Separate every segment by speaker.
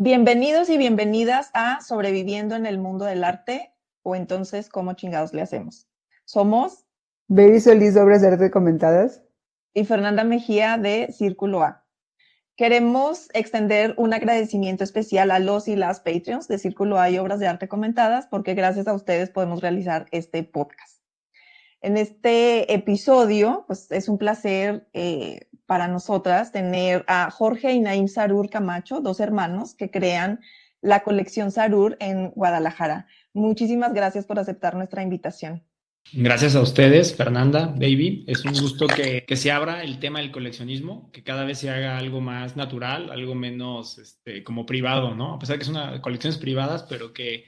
Speaker 1: Bienvenidos y bienvenidas a Sobreviviendo en el Mundo del Arte, o entonces, ¿cómo chingados le hacemos? Somos
Speaker 2: Baby Solís, Obras de Arte Comentadas.
Speaker 1: Y Fernanda Mejía de Círculo A. Queremos extender un agradecimiento especial a los y las Patreons de Círculo A y Obras de Arte Comentadas, porque gracias a ustedes podemos realizar este podcast. En este episodio, pues es un placer eh, para nosotras tener a Jorge y Naim Sarur Camacho, dos hermanos que crean la colección Sarur en Guadalajara. Muchísimas gracias por aceptar nuestra invitación.
Speaker 3: Gracias a ustedes, Fernanda, Baby. Es un gusto que, se abra el tema del coleccionismo, que cada vez se haga algo más natural, algo menos este, como privado, ¿no? A pesar de que son colecciones privadas, pero que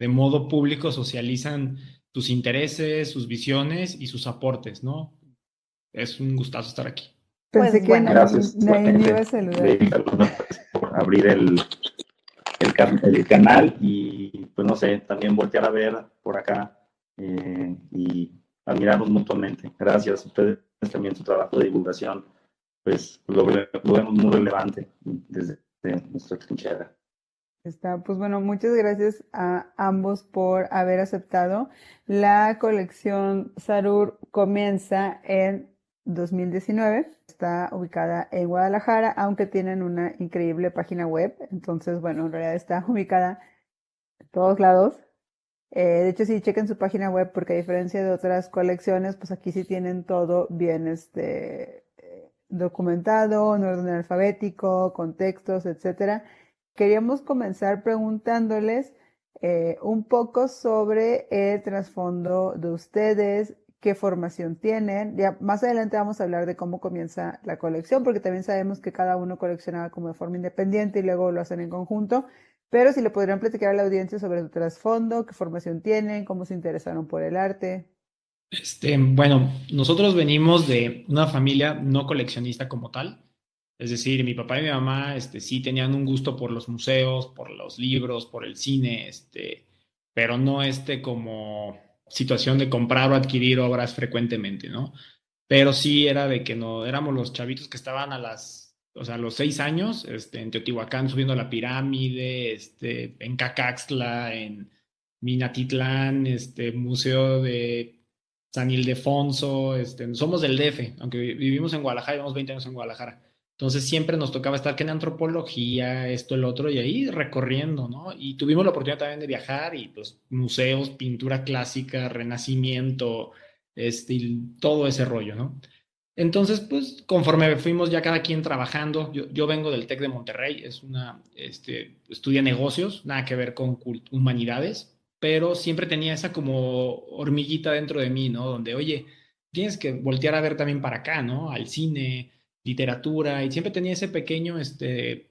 Speaker 3: de modo público socializan sus intereses, sus visiones y sus aportes, ¿no? Es un gustazo estar aquí.
Speaker 2: Pensé pues, que bueno,
Speaker 4: gracias,
Speaker 2: nadie iba a saludar.
Speaker 4: por abrir el, el, canal y, pues no sé, también voltear a ver por acá eh, y admirarnos mutuamente. Gracias a ustedes también su trabajo de divulgación, pues lo, vemos muy relevante desde nuestra trinchera.
Speaker 2: Está, pues bueno, muchas gracias a ambos por haber aceptado. La colección Sarur comienza en 2019 está ubicada en Guadalajara, aunque tienen una increíble página web. Entonces, bueno, en realidad está ubicada en todos lados. Eh, de hecho, sí, chequen su página web porque a diferencia de otras colecciones, pues aquí sí tienen todo bien este, documentado, en orden alfabético, con textos, etcétera. Queríamos comenzar preguntándoles eh, un poco sobre el trasfondo de ustedes, qué formación tienen. Ya más adelante vamos a hablar de cómo comienza la colección, porque también sabemos que cada uno coleccionaba como de forma independiente y luego lo hacen en conjunto. Pero si le podrían platicar a la audiencia sobre su trasfondo, qué formación tienen, cómo se interesaron por el arte.
Speaker 3: Este, bueno, nosotros venimos de una familia no coleccionista como tal. Es decir, mi papá y mi mamá este, sí tenían un gusto por los museos, por los libros, por el cine, este, pero no este como situación de comprar o adquirir obras frecuentemente, ¿no? Pero sí era de que no, éramos los chavitos que estaban a las, o sea, a los seis años, este, en Teotihuacán subiendo la pirámide, este, en Cacaxtla, en Minatitlán, este, Museo de San Ildefonso, este, somos del DF, aunque vivimos en Guadalajara, llevamos 20 años en Guadalajara. Entonces siempre nos tocaba estar que en antropología, esto, el otro, y ahí recorriendo, ¿no? Y tuvimos la oportunidad también de viajar y pues museos, pintura clásica, renacimiento, este, todo ese rollo, ¿no? Entonces, pues conforme fuimos ya cada quien trabajando, yo, yo vengo del TEC de Monterrey, es una, este, estudia negocios, nada que ver con humanidades, pero siempre tenía esa como hormiguita dentro de mí, ¿no? Donde, oye, tienes que voltear a ver también para acá, ¿no? Al cine, literatura y siempre tenía ese pequeño, este,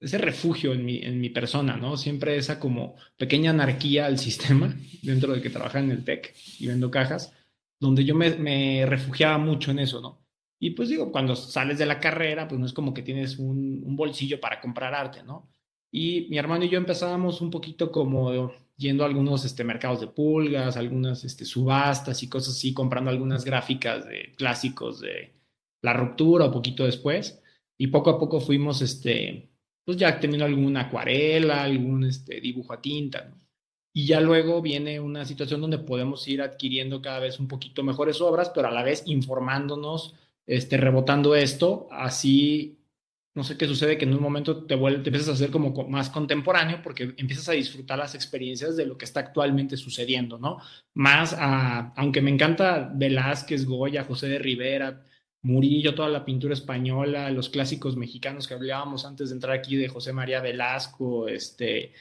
Speaker 3: ese refugio en mi, en mi persona, ¿no? Siempre esa como pequeña anarquía al sistema dentro de que trabajaba en el TEC y vendo cajas, donde yo me, refugiaba mucho en eso, ¿no? Y pues digo, cuando sales de la carrera, pues no es como que tienes un, un bolsillo para comprar arte, ¿no? Y mi hermano y yo empezábamos un poquito como yendo a algunos este, mercados de pulgas, algunas este, subastas y cosas así, comprando algunas gráficas de clásicos de, la ruptura o poquito después. Y poco a poco fuimos, este, pues ya teniendo alguna acuarela, algún este, dibujo a tinta. Y ya luego viene una situación donde podemos ir adquiriendo cada vez un poquito mejores obras, pero a la vez informándonos, este, rebotando esto, así, no sé qué sucede, que en un momento te, vuelve, te empiezas a hacer como más contemporáneo porque empiezas a disfrutar las experiencias de lo que está actualmente sucediendo, ¿no? Más a, aunque me encanta Velázquez, Goya, José de Rivera, Murillo, toda la pintura española, los clásicos mexicanos que hablábamos antes de entrar aquí de José María Velasco, este,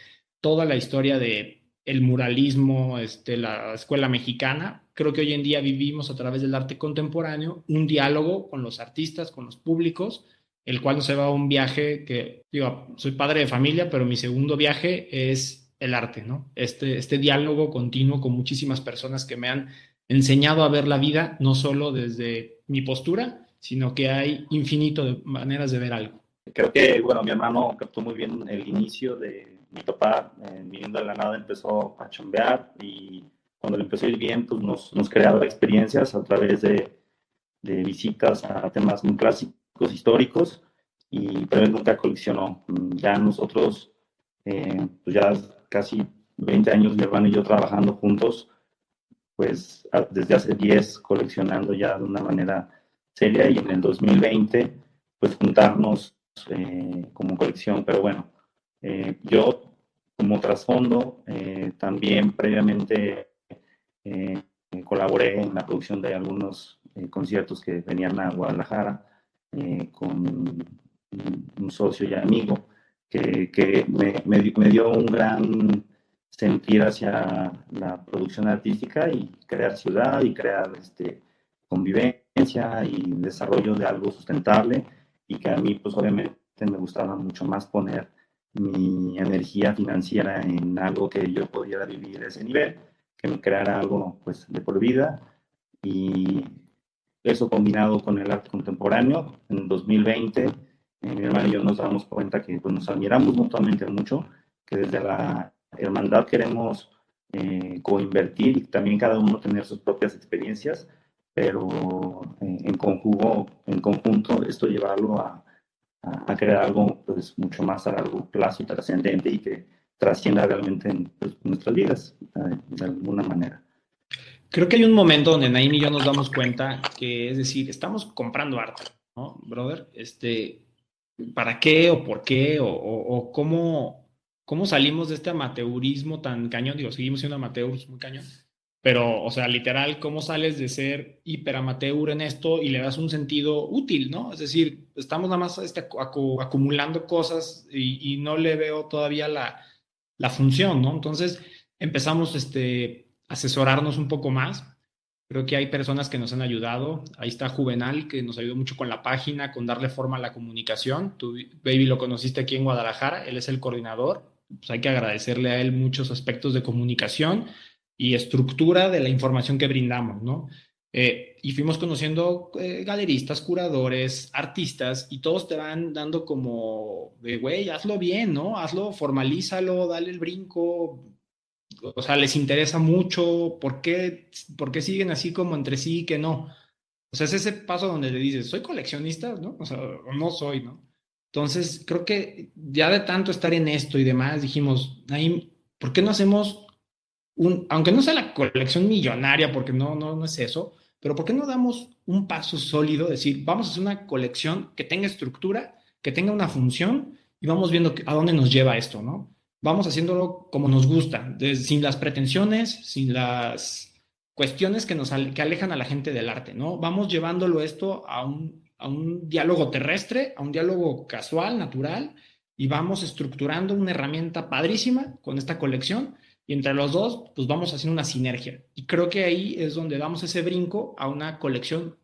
Speaker 3: toda la historia de el muralismo, este, la escuela mexicana. Creo que hoy en día vivimos a través del arte contemporáneo un diálogo con los artistas, con los públicos, el cual nos lleva a un viaje que, digo, soy padre de familia, pero mi segundo viaje es el arte, ¿no? Este, este diálogo continuo con muchísimas personas que me han enseñado a ver la vida no solo desde mi postura, sino que hay infinito de maneras de ver algo.
Speaker 4: Creo que, bueno, mi hermano captó muy bien el inicio de mi papá, eh, viviendo de la nada, empezó a chambear y cuando le empezó a ir bien, pues nos, nos creaba experiencias a través de, de visitas a temas muy clásicos, históricos, y pero él nunca coleccionó. Ya nosotros eh, pues ya casi 20 años mi hermano y yo trabajando juntos, pues desde hace 10 coleccionando ya de una manera seria y en el 2020 pues juntarnos eh, como colección, pero bueno, eh, yo como trasfondo también previamente colaboré en la producción de algunos conciertos que venían a Guadalajara con un socio y amigo que, me, me, dio un gran sentir hacia la producción artística y crear ciudad y crear este, convivencia y desarrollo de algo sustentable y que a mí pues obviamente me gustaba mucho más poner mi energía financiera en algo que yo pudiera vivir ese nivel, que me creara algo pues de por vida. Y eso combinado con el arte contemporáneo en 2020 mi hermano y yo nos damos cuenta que pues, nos admiramos mutuamente mucho, que desde la hermandad queremos eh, coinvertir y también cada uno tener sus propias experiencias, pero eh, en, conjugo, en conjunto esto llevarlo a, a, crear algo pues, mucho más a largo plazo y trascendente y que trascienda realmente en pues, nuestras vidas eh, de alguna manera.
Speaker 3: Creo que hay un momento donde Naim y yo nos damos cuenta que, es decir, estamos comprando arte, ¿no, brother? Este, para qué o por qué o, cómo, cómo salimos de este amateurismo tan cañón. Digo, seguimos siendo amateurs muy cañón, pero, o sea, literal, cómo sales de ser hiper amateur en esto y le das un sentido útil, ¿no? Es decir, estamos nada más este, acumulando cosas y, no le veo todavía la, la función, ¿no? Entonces empezamos este, a asesorarnos un poco más Creo que hay personas que nos han ayudado. Ahí está Juvenal, que nos ayudó mucho con la página, con darle forma a la comunicación. Tú, Baby, lo conociste aquí en Guadalajara, él es el coordinador. Pues hay que agradecerle a él muchos aspectos de comunicación y estructura de la información que brindamos, ¿no? Eh, y fuimos conociendo eh, galeristas, curadores, artistas, y todos te van dando como de, güey, hazlo bien, ¿no? Hazlo, formalízalo, dale el brinco, o sea, les interesa mucho, ¿por qué, ¿por qué siguen así como entre sí que no? O sea, es ese paso donde le dices, soy coleccionista, ¿no? O sea, no soy, ¿no? Entonces, creo que ya de tanto estar en esto y demás, dijimos, ahí, ¿por qué no hacemos un, aunque no sea la colección millonaria, porque no, no, no es eso, pero ¿por qué no damos un paso sólido? Decir, vamos a hacer una colección que tenga estructura, que tenga una función y vamos viendo a dónde nos lleva esto, ¿no? vamos haciéndolo como nos gusta, sin las pretensiones, sin las cuestiones que nos que alejan a la gente del arte, ¿no? Vamos llevándolo esto a un, a un diálogo terrestre, a un diálogo casual, natural, y vamos estructurando una herramienta padrísima con esta colección, y entre los dos, pues vamos haciendo una sinergia. Y creo que ahí es donde damos ese brinco a una colección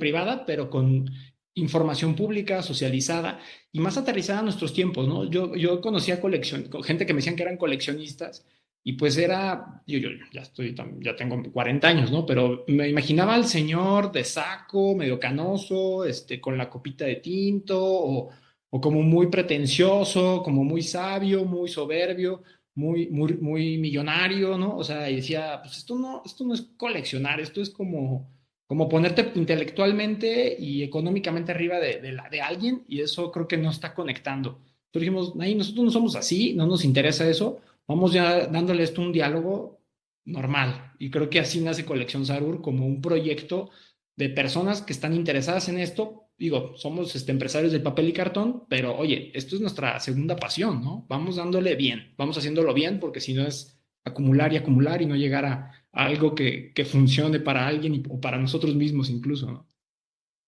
Speaker 3: privada, pero con información pública, socializada y más aterrizada a nuestros tiempos, ¿no? Yo, yo conocía colección, gente que me decían que eran coleccionistas y pues era, yo, yo ya estoy, ya tengo 40 años, ¿no? Pero me imaginaba al señor de saco, medio canoso, este, con la copita de tinto o, o como muy pretencioso, como muy sabio, muy soberbio, muy, muy, muy millonario, ¿no? O sea, y decía, pues esto no, esto no es coleccionar, esto es como como ponerte intelectualmente y económicamente arriba de, la, de alguien y eso creo que no está conectando. Entonces dijimos, nosotros no somos así, no nos interesa eso, vamos ya dándole esto un diálogo normal. Y creo que así nace Colección Sarur como un proyecto de personas que están interesadas en esto. Digo, somos este, empresarios del papel y cartón, pero oye, esto es nuestra segunda pasión, ¿no? Vamos dándole bien, vamos haciéndolo bien, porque si no es acumular y acumular y no llegar a, algo que, que, funcione para alguien o para nosotros mismos incluso, ¿no?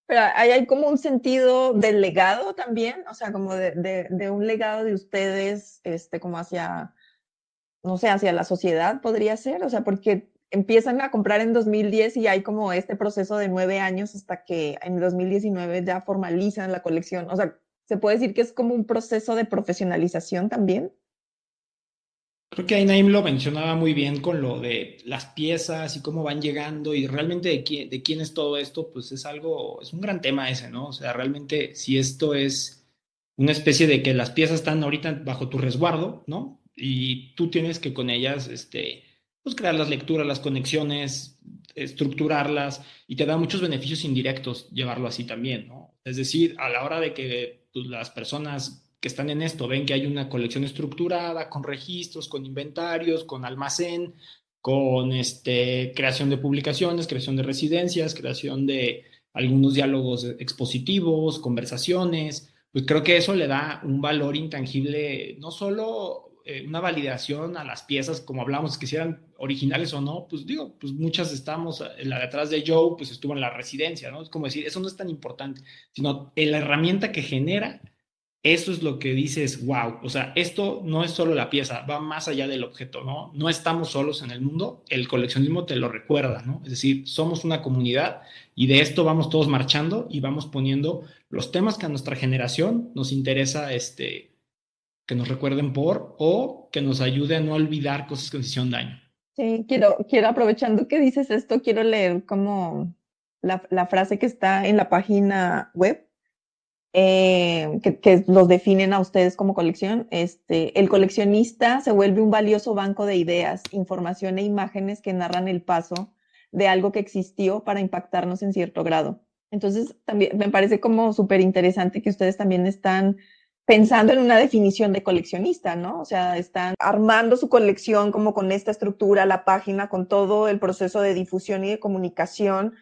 Speaker 1: Pero hay, hay como un sentido del legado también, o sea, como de, de, de, un legado de ustedes, este, como hacia, no sé, hacia la sociedad podría ser, o sea, porque empiezan a comprar en 2010 y hay como este proceso de nueve años hasta que en 2019 ya formalizan la colección, o sea, se puede decir que es como un proceso de profesionalización también.
Speaker 3: Creo que ahí Naim lo mencionaba muy bien con lo de las piezas y cómo van llegando y realmente de quién, de quién es todo esto, pues es algo, es un gran tema ese, ¿no? O sea, realmente si esto es una especie de que las piezas están ahorita bajo tu resguardo, ¿no? Y tú tienes que con ellas, este, pues crear las lecturas, las conexiones, estructurarlas y te da muchos beneficios indirectos llevarlo así también, ¿no? Es decir, a la hora de que pues, las personas que están en esto, ven que hay una colección estructurada, con registros, con inventarios, con almacén, con este, creación de publicaciones, creación de residencias, creación de algunos diálogos expositivos, conversaciones, pues creo que eso le da un valor intangible, no solo eh, una validación a las piezas, como hablamos, que si eran originales o no, pues digo, pues muchas estamos, en la de atrás de Joe, pues estuvo en la residencia, ¿no? Es como decir, eso no es tan importante, sino la herramienta que genera, eso es lo que dices, wow, o sea, esto no es solo la pieza, va más allá del objeto, ¿no? No estamos solos en el mundo, el coleccionismo te lo recuerda, ¿no? Es decir, somos una comunidad y de esto vamos todos marchando y vamos poniendo los temas que a nuestra generación nos interesa, este, que nos recuerden por o que nos ayude a no olvidar cosas que nos hicieron daño.
Speaker 1: Sí, quiero, quiero aprovechando que dices esto, quiero leer como la, la frase que está en la página web, eh, que, que, los definen a ustedes como colección. Este, el coleccionista se vuelve un valioso banco de ideas, información e imágenes que narran el paso de algo que existió para impactarnos en cierto grado. Entonces, también me parece como súper interesante que ustedes también están pensando en una definición de coleccionista, ¿no? O sea, están armando su colección como con esta estructura, la página, con todo el proceso de difusión y de comunicación,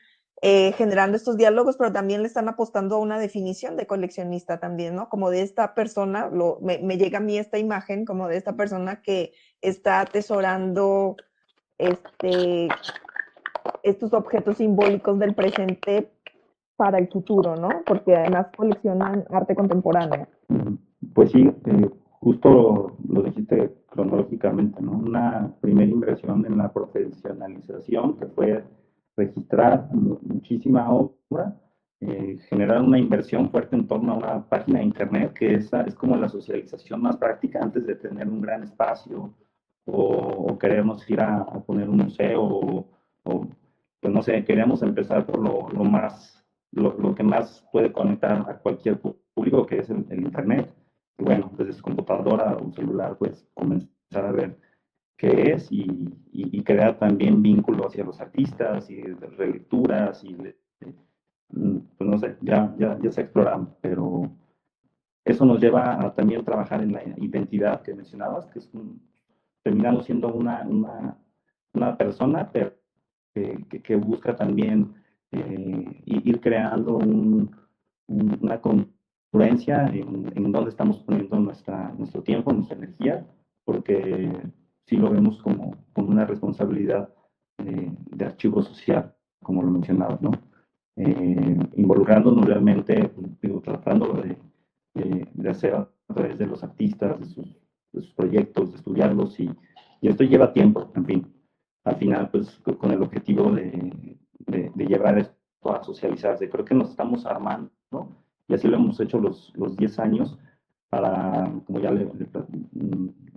Speaker 1: eh, generando estos diálogos, pero también le están apostando a una definición de coleccionista también, ¿no? Como de esta persona, lo, me, llega a mí esta imagen como de esta persona que está atesorando este, estos objetos simbólicos del presente para el futuro, ¿no? Porque además coleccionan arte contemporáneo.
Speaker 4: Pues sí, eh, justo lo dijiste cronológicamente, ¿no? Una primera inversión en la profesionalización que fue registrar muchísima obra, eh, generar una inversión fuerte en torno a una página de internet, que esa es como la socialización más práctica antes de tener un gran espacio o, queremos ir a, poner un museo o, pues no sé, queríamos empezar por lo, lo más lo, lo, que más puede conectar a cualquier público, que es el, Internet. Y bueno, desde su computadora o un celular, pues comenzar a ver qué es y, y, crear también vínculo hacia los artistas y relecturas y mm, pues no sé, ya, ya, ya se exploran, pero eso nos lleva a también trabajar en la identidad que mencionabas, que es un, siendo una, una, una persona pero que, que, busca también eh, ir creando una congruencia en, en dónde estamos poniendo nuestra, nuestro tiempo, nuestra energía, porque sí lo vemos como, como una responsabilidad de archivo social, como lo mencionaba, ¿no? Eh, involucrándonos realmente, digo, tratando de, de, hacer a través de los artistas, de sus, de sus proyectos, de estudiarlos, y, y, esto lleva tiempo, en fin. Al final, pues, con el objetivo de, de, llevar esto a socializarse. Creo que nos estamos armando, ¿no? Y así lo hemos hecho los, los 10 años para, como ya le,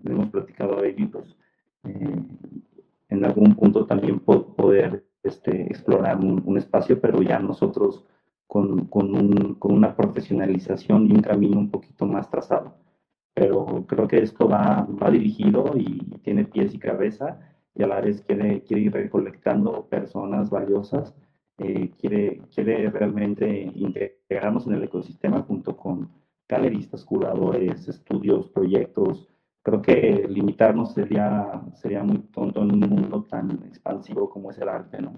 Speaker 4: hemos platicado a David, pues, eh, en algún punto también poder este, explorar un, espacio, pero ya nosotros con, con, un, con, una profesionalización y un camino un poquito más trazado. Pero creo que esto va, va dirigido y tiene pies y cabeza y a la quiere, quiere ir recolectando personas valiosas, eh, quiere, quiere realmente integrarnos en el ecosistema junto con galeristas, curadores, estudios, proyectos. Creo que limitarnos sería, sería muy tonto en un mundo tan expansivo como es el arte, ¿no?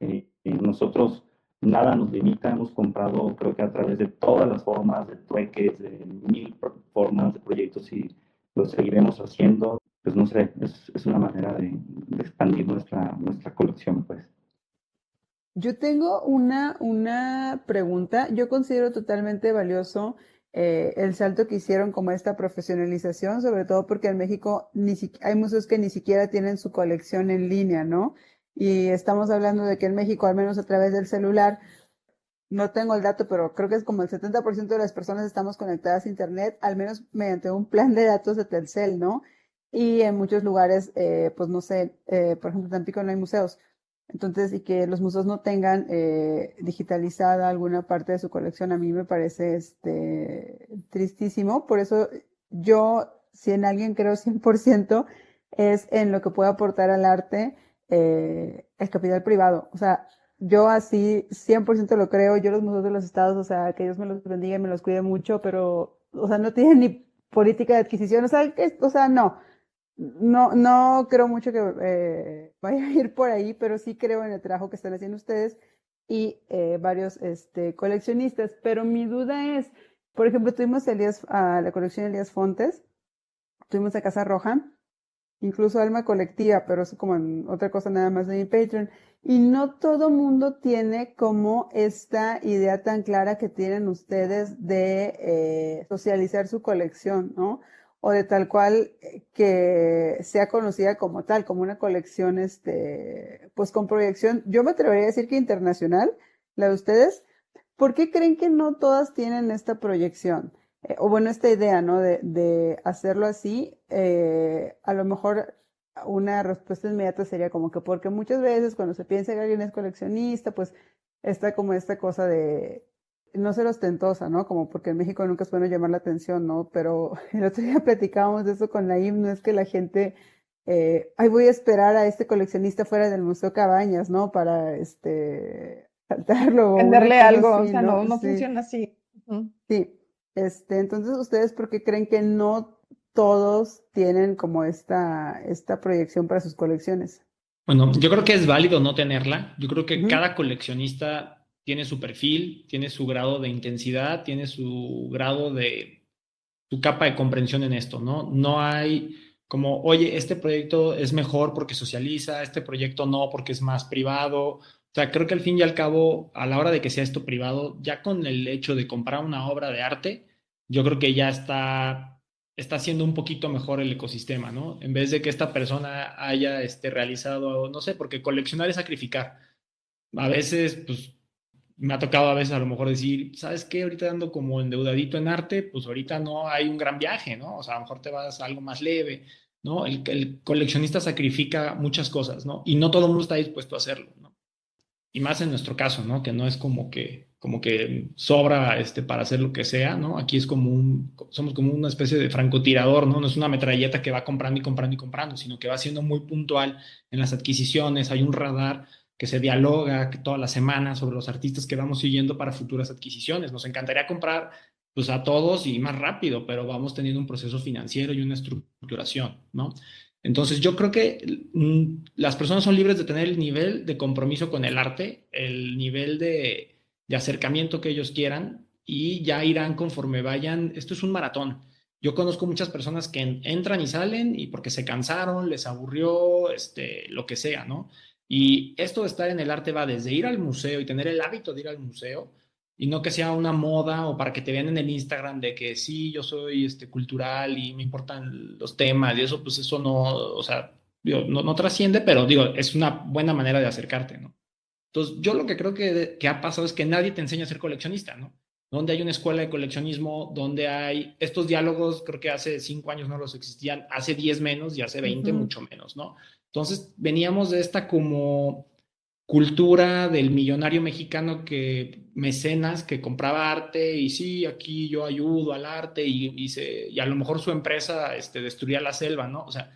Speaker 4: Eh, nosotros nada nos limita, hemos comprado creo que a través de todas las formas, de trueques, de mil formas de proyectos y lo seguiremos haciendo pues no sé, es, una manera de, expandir nuestra, nuestra colección, pues.
Speaker 2: Yo tengo una, una pregunta. Yo considero totalmente valioso eh, el salto que hicieron como esta profesionalización, sobre todo porque en México hay museos que ni siquiera tienen su colección en línea, ¿no? Y estamos hablando de que en México, al menos a través del celular, no tengo el dato, pero creo que es como el 70% de las personas estamos conectadas a Internet, al menos mediante un plan de datos de Telcel, ¿no? Y en muchos lugares, eh, pues no sé, eh, por ejemplo, en Tampico no hay museos. Entonces, y que los museos no tengan eh, digitalizada alguna parte de su colección, a mí me parece este, tristísimo. Por eso yo, si en alguien creo 100%, es en lo que puede aportar al arte el capital privado. O sea, yo así 100% lo creo. Yo los museos de los estados, o sea, que Dios me los bendiga y me los cuide mucho, pero o sea, no tienen ni política de adquisición, o sea, o sea, no, no, no creo mucho que eh, vaya a ir por ahí, pero sí creo en el trabajo que están haciendo ustedes y eh, varios este, coleccionistas. Pero mi duda es, por ejemplo, tuvimos Elías, a la colección Elías Fontes, tuvimos a Casa Roja, incluso Alma Colectiva, pero eso como otra cosa nada más de mi Patreon. Y no todo mundo tiene como esta idea tan clara que tienen ustedes de eh, socializar su colección, ¿no? O de tal cual eh, que sea conocida como tal, como una colección, este, pues con proyección, yo me atrevería a decir que internacional, la de ustedes. ¿Por qué creen que no todas tienen esta proyección? Eh, o bueno, esta idea, ¿no? De, de hacerlo así, a lo mejor una respuesta inmediata sería como que porque muchas veces cuando se piensa que alguien es coleccionista, pues está como esta cosa de no ser ostentosa, ¿no? Como porque en México nunca es bueno llamar la atención, ¿no? Pero el otro día platicábamos de eso con la no es que la gente, eh, ay, voy a esperar a este coleccionista fuera del Museo Cabañas, ¿no? Para, este, saltarlo.
Speaker 1: Venderle algo, o sea, no, no, funciona así.
Speaker 2: Sí, este, entonces, ¿ustedes por qué creen que no todos tienen como esta, esta proyección para sus colecciones.
Speaker 3: Bueno, yo creo que es válido no tenerla. Yo creo que cada coleccionista tiene su perfil, tiene su grado de intensidad, tiene su grado de su capa de comprensión en esto, ¿no? No hay como, oye, este proyecto es mejor porque socializa, este proyecto no porque es más privado. O sea, creo que al fin y al cabo, a la hora de que sea esto privado, ya con el hecho de comprar una obra de arte, yo creo que ya está está haciendo un poquito mejor el ecosistema, ¿no? En vez de que esta persona haya este, realizado, no sé, porque coleccionar es sacrificar. A veces, pues, me ha tocado a veces a lo mejor decir, ¿sabes qué? Ahorita ando como endeudadito en arte, pues ahorita no hay un gran viaje, ¿no? O sea, a lo mejor te vas a algo más leve, ¿no? El, el coleccionista sacrifica muchas cosas, ¿no? Y no todo el mundo está dispuesto a hacerlo, ¿no? Y más en nuestro caso, ¿no? Que no es como que como que sobra este, para hacer lo que sea, ¿no? Aquí es como un, somos como una especie de francotirador, ¿no? No es una metralleta que va comprando y comprando y comprando, sino que va siendo muy puntual en las adquisiciones, hay un radar que se dialoga todas las semanas sobre los artistas que vamos siguiendo para futuras adquisiciones. Nos encantaría comprar pues a todos y más rápido, pero vamos teniendo un proceso financiero y una estructuración, ¿no? Entonces yo creo que mm, las personas son libres de tener el nivel de compromiso con el arte, el nivel de, de acercamiento que ellos quieran y ya irán conforme vayan. Esto es un maratón. Yo conozco muchas personas que entran y salen y porque se cansaron, les aburrió, este, lo que sea, ¿no? Y esto de estar en el arte va desde ir al museo y tener el hábito de ir al museo y no que sea una moda o para que te vean en el Instagram de que sí, yo soy este, cultural y me importan los temas y eso, pues eso no, o sea, no, no trasciende, pero digo, es una buena manera de acercarte, ¿no? Entonces, yo lo que creo que, ha pasado es que nadie te enseña a ser coleccionista, ¿no? Donde hay una escuela de coleccionismo, donde hay estos diálogos, creo que hace cinco años no los existían, hace diez menos y hace veinte mucho menos, ¿no? Entonces, veníamos de esta como cultura del millonario mexicano que mecenas, que compraba arte y sí, aquí yo ayudo al arte y, y, y a lo mejor su empresa este, destruía la selva, ¿no? O sea,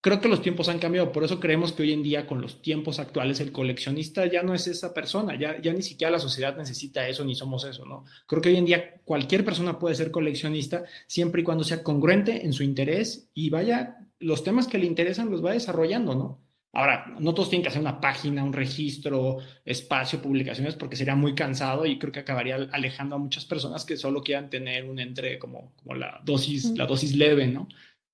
Speaker 3: creo que los tiempos han cambiado, por eso creemos que hoy en día con los tiempos actuales el coleccionista ya no es esa persona, ya, ya ni siquiera la sociedad necesita eso ni somos eso, ¿no? Creo que hoy en día cualquier persona puede ser coleccionista siempre y cuando sea congruente en su interés y vaya, los temas que le interesan los va desarrollando, ¿no? Ahora, no todos tienen que hacer una página, un registro, espacio, publicaciones, porque sería muy cansado y creo que acabaría alejando a muchas personas que solo quieran tener un entre como, como la dosis, la dosis leve, ¿no?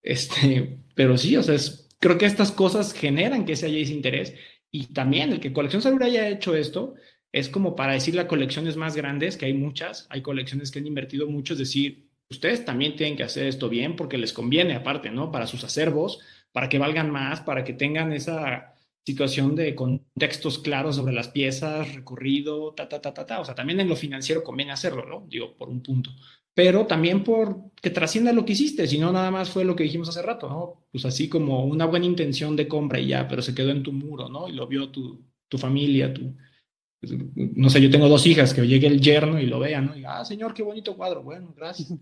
Speaker 3: Este, pero sí, o sea, creo que estas cosas generan que se haya ese interés y también el que Colección Salud haya hecho esto es como para decirle a colecciones más grandes, que hay muchas, hay colecciones que han invertido mucho, es decir, ustedes también tienen que hacer esto bien porque les conviene aparte, ¿no? Para sus acervos, para que valgan más, para que tengan esa situación de contextos claros sobre las piezas, recorrido, ta, ta, ta, ta, ta. O sea, también en lo financiero conviene hacerlo, ¿no? Digo, por un punto pero también por que trascienda lo que hiciste, si no nada más fue lo que dijimos hace rato, ¿no? Pues así como una buena intención de compra y ya, pero se quedó en tu muro, ¿no? Y lo vio tu, tu familia, tu, pues, no sé, yo tengo dos hijas, que llegue el yerno y lo vea, ¿no? Y, ah, señor, qué bonito cuadro, bueno, gracias.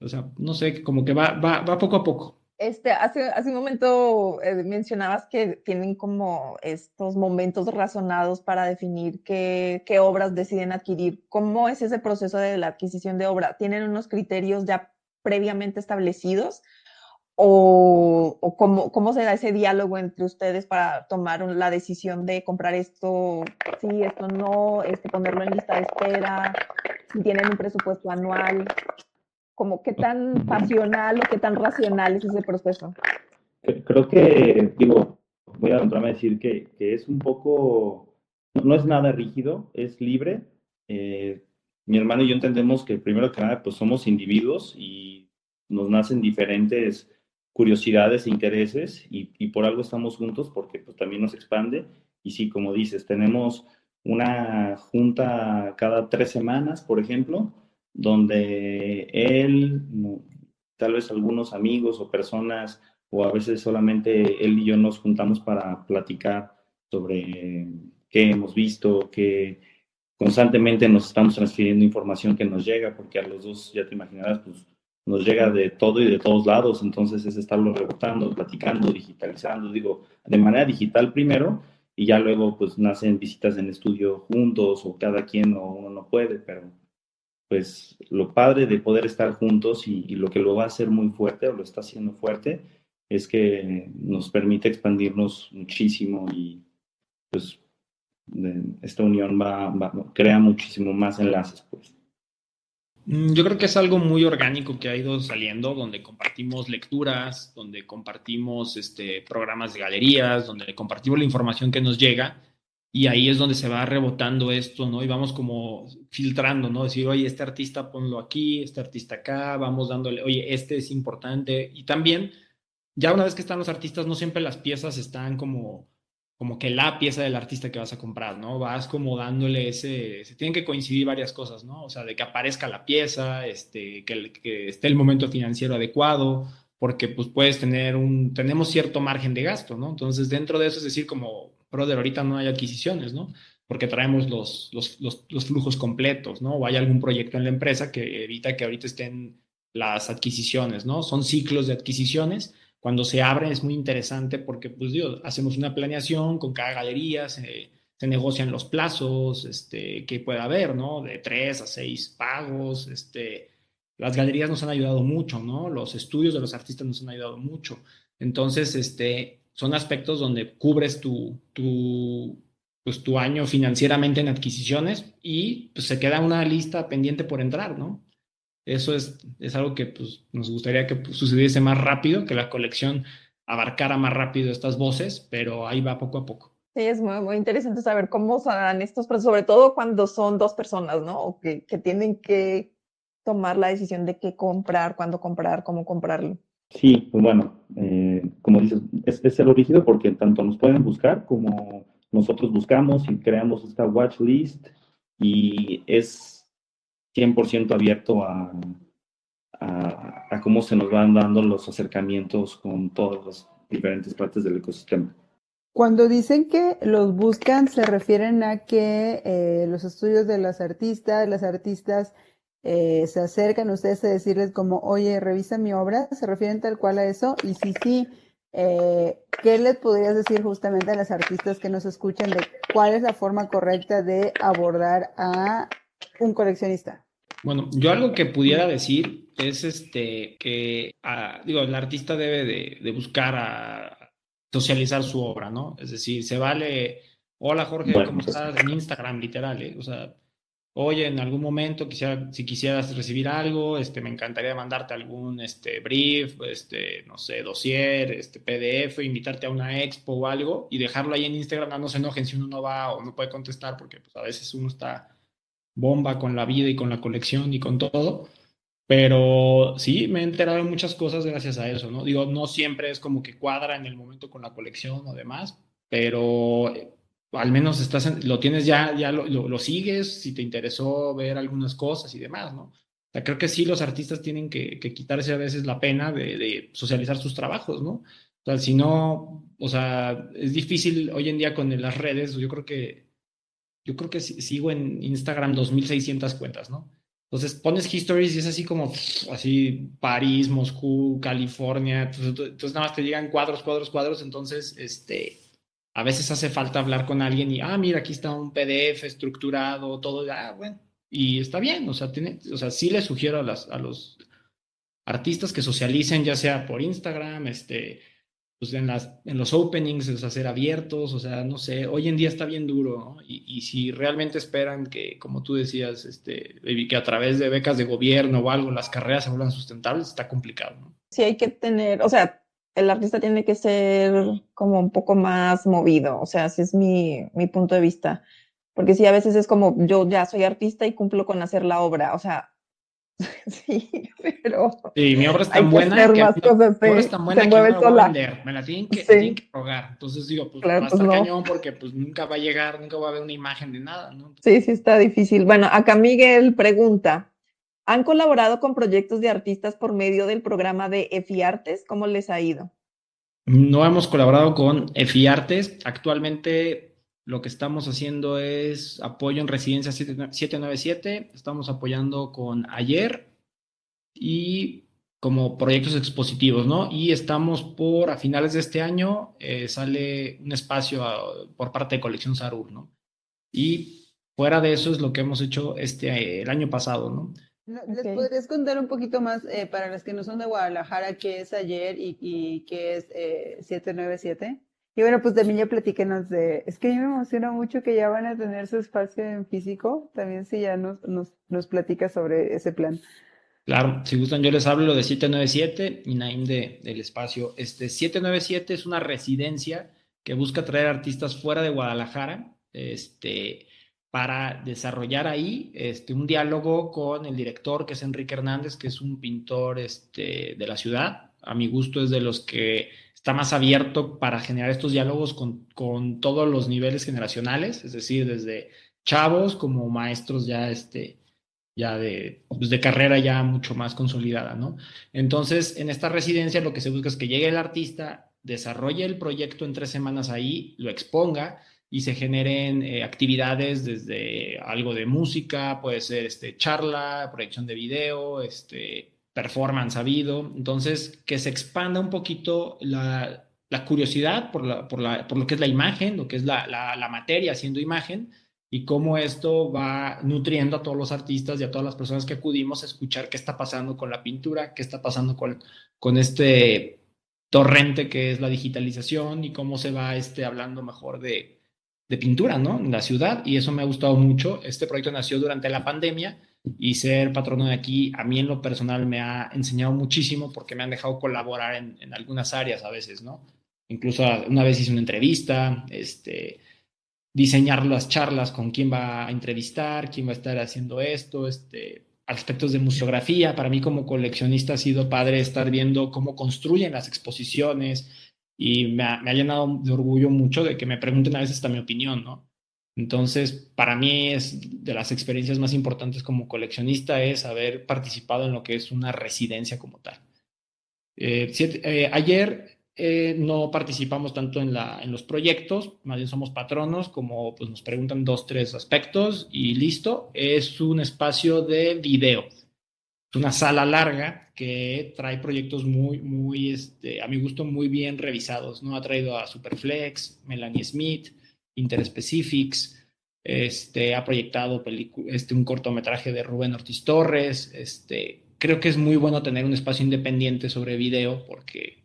Speaker 3: O sea, no sé, como que va, va, va poco a poco.
Speaker 1: Este, hace, hace un momento eh, mencionabas que tienen como estos momentos razonados para definir qué, qué, obras deciden adquirir. ¿Cómo es ese proceso de la adquisición de obra? ¿Tienen unos criterios ya previamente establecidos? ¿O, o cómo, cómo, se da ese diálogo entre ustedes para tomar la decisión de comprar esto, sí, esto no, este, ponerlo en lista de espera, tienen un presupuesto anual? Como qué tan pasional o qué tan racional es ese proceso.
Speaker 4: Creo que, digo, voy a aventurarme a decir que, que, es un poco, no es nada rígido, es libre. Eh, mi hermano y yo entendemos que primero que nada, pues somos individuos y nos nacen diferentes curiosidades e intereses y, y por algo estamos juntos porque pues también nos expande. Y sí, como dices, tenemos una junta cada tres semanas, por ejemplo, donde él, tal vez algunos amigos o personas, o a veces solamente él y yo nos juntamos para platicar sobre qué hemos visto, que constantemente nos estamos transfiriendo información que nos llega, porque a los dos, ya te imaginarás, pues nos llega de todo y de todos lados, entonces es estarlo rebotando, platicando, digitalizando, digo, de manera digital primero, y ya luego pues nacen visitas en estudio juntos o cada quien o uno no puede, pero pues lo padre de poder estar juntos y, lo que lo va a hacer muy fuerte o lo está haciendo fuerte es que nos permite expandirnos muchísimo y pues esta unión va, crea muchísimo más enlaces pues.
Speaker 3: Mm, yo creo que es algo muy orgánico que ha ido saliendo, donde compartimos lecturas, donde compartimos este, programas de galerías, donde compartimos la información que nos llega y ahí es donde se va rebotando esto, ¿no? Y vamos como filtrando, ¿no? Decir, oye, este artista ponlo aquí, este artista acá, vamos dándole, oye, este es importante. Y también, ya una vez que están los artistas, no siempre las piezas están como, como que la pieza del artista que vas a comprar, ¿no? Vas como dándole ese, se tienen que coincidir varias cosas, ¿no? O sea, de que aparezca la pieza, este, que, que esté el momento financiero adecuado, porque pues puedes tener un, tenemos cierto margen de gasto, ¿no? Entonces, dentro de eso es decir, como brother, ahorita no hay adquisiciones, ¿no? Porque traemos los, los, los, flujos completos, ¿no? O hay algún proyecto en la empresa que evita que ahorita estén las adquisiciones, ¿no? Son ciclos de adquisiciones. Cuando se abren es muy interesante porque, pues, Dios, hacemos una planeación con cada galería, se, se negocian los plazos, este, que pueda haber, ¿no? De tres a seis pagos, este, las galerías nos han ayudado mucho, ¿no? Los estudios de los artistas nos han ayudado mucho. Entonces, este, son aspectos donde cubres tu, tu, pues, tu año financieramente en adquisiciones y pues, se queda una lista pendiente por entrar, ¿no? Eso es, es algo que pues, nos gustaría que pues, sucediese más rápido, que la colección abarcara más rápido estas voces, pero ahí va poco a poco.
Speaker 1: Sí, es muy, muy interesante saber cómo se dan estos procesos, sobre todo cuando son dos personas, ¿no? O que, que tienen que tomar la decisión de qué comprar, cuándo comprar, cómo comprarlo.
Speaker 4: Sí, pues bueno, eh, como dices, es, es, el origen porque tanto nos pueden buscar como nosotros buscamos y creamos esta watch list y es 100% abierto a, a, a, cómo se nos van dando los acercamientos con todas las diferentes partes del ecosistema.
Speaker 2: Cuando dicen que los buscan, se refieren a que eh, los estudios de las artistas, las artistas eh, se acercan ustedes a decirles como, oye, revisa mi obra, ¿se refieren tal cual a eso? Y si sí, eh, ¿qué les podrías decir justamente a las artistas que nos escuchan de cuál es la forma correcta de abordar a un coleccionista?
Speaker 3: Bueno, yo algo que pudiera decir es este que, ah, digo, el artista debe de, buscar a socializar su obra, ¿no? Es decir, se vale, hola Jorge, ¿cómo pues estás? En Instagram, literal, ¿eh? O sea, oye, en algún momento quisiera, si quisieras recibir algo, este, me encantaría mandarte algún este, brief, este, no sé, dossier, este, PDF, invitarte a una expo o algo y dejarlo ahí en Instagram, no se enojen si uno no va o no puede contestar, porque pues, a veces uno está bomba con la vida y con la colección y con todo. Pero sí, me he enterado de muchas cosas gracias a eso, ¿no? Digo, no siempre es como que cuadra en el momento con la colección o demás, pero al menos estás lo tienes ya, ya lo, lo, sigues, si te interesó ver algunas cosas y demás, ¿no? O creo que sí los artistas tienen que, que quitarse a veces la pena de, socializar sus trabajos, ¿no? O sea, si no, o sea, es difícil hoy en día con las redes, yo creo que, yo creo que sigo en Instagram 2.600 cuentas, ¿no? Entonces pones histories y es así como, así, París, Moscú, California, entonces, nada más te llegan cuadros, cuadros, cuadros, entonces, este, a veces hace falta hablar con alguien y, ah, mira, aquí está un PDF estructurado, todo, ah, bueno, y está bien, o sea, tiene, o sea, sí le sugiero a, las, los artistas que socialicen, ya sea por Instagram, este, pues en, los openings, es hacer abiertos, o sea, no sé, hoy en día está bien duro, ¿no? Y, y, si realmente esperan que, como tú decías, este, que a través de becas de gobierno o algo las carreras se vuelvan sustentables, está complicado, ¿no?
Speaker 1: Sí, hay que tener, o sea, el artista tiene que ser como un poco más movido, o sea, ese es mi, mi punto de vista, porque sí, a veces es como, yo ya soy artista y cumplo con hacer la obra, o sea, Sí, pero.
Speaker 3: Sí, mi obra es tan buena que. mi obra es tan buena que no la voy a vender. Me la tienen que, tienen que rogar. Entonces digo, pues claro, va a estar pues cañón porque pues nunca va a llegar, nunca va a haber una imagen de nada, ¿no?
Speaker 1: Sí, sí, está difícil. Bueno, acá Miguel pregunta: ¿Han colaborado con proyectos de artistas por medio del programa de EFIARTES? ¿Cómo les ha ido?
Speaker 3: No hemos colaborado con EFIARTES. Actualmente lo que estamos haciendo es apoyo en residencia 797, estamos apoyando con ayer y como proyectos expositivos, ¿no? Y estamos por, a finales de este año, eh, sale un espacio por parte de Colección Sarur, ¿no? Y fuera de eso es lo que hemos hecho este, el año pasado, ¿no?
Speaker 2: ¿Les podrías contar un poquito más, eh, para los que no son de Guadalajara, qué es ayer y, y qué es 797? Eh, y bueno, pues también ya platíquenos de, es que a mí me emociona mucho que ya van a tener su espacio en físico, también si ya nos, nos, nos platica sobre ese plan.
Speaker 3: Claro, si gustan yo les hablo de 797 y Naim de, del espacio. Este 797 es una residencia que busca traer artistas fuera de Guadalajara, este, para desarrollar ahí este, un diálogo con el director, que es Enrique Hernández, que es un pintor este, de la ciudad. A mi gusto es de los que está más abierto para generar estos diálogos con, con todos los niveles generacionales, es decir, desde chavos como maestros ya, este, ya de, pues de carrera ya mucho más consolidada, ¿no? Entonces, en esta residencia lo que se busca es que llegue el artista, desarrolle el proyecto en tres semanas ahí, lo exponga y se generen eh, actividades desde algo de música, puede ser este, charla, proyección de video, este, performance ha habido. Entonces, que se expanda un poquito la, curiosidad por, la, por, la, por, lo que es la imagen, lo que es la, la, materia haciendo imagen y cómo esto va nutriendo a todos los artistas y a todas las personas que acudimos a escuchar qué está pasando con la pintura, qué está pasando con, con este torrente que es la digitalización y cómo se va este, hablando mejor de, de pintura, ¿no? En la ciudad y eso me ha gustado mucho. Este proyecto nació durante la pandemia y ser patrono de aquí a mí en lo personal me ha enseñado muchísimo porque me han dejado colaborar en, en algunas áreas a veces, ¿no? Incluso una vez hice una entrevista, este, diseñar las charlas con quién va a entrevistar, quién va a estar haciendo esto, este, aspectos de museografía. Para mí como coleccionista ha sido padre estar viendo cómo construyen las exposiciones y me ha, me ha llenado de orgullo mucho de que me pregunten a veces hasta mi opinión, ¿no? Entonces, para mí es de las experiencias más importantes como coleccionista es haber participado en lo que es una residencia como tal. Eh, eh, ayer eh, no participamos tanto en, la, en los proyectos, más bien somos patronos, como pues, nos preguntan dos, tres aspectos y listo. Es un espacio de video. Una sala larga que trae proyectos muy, muy, este, a mi gusto, muy bien revisados. ¿no? Ha traído a Superflex, Melanie Smith, Interspecifics, este, ha proyectado este, un cortometraje de Rubén Ortiz Torres. Este, creo que es muy bueno tener un espacio independiente sobre video porque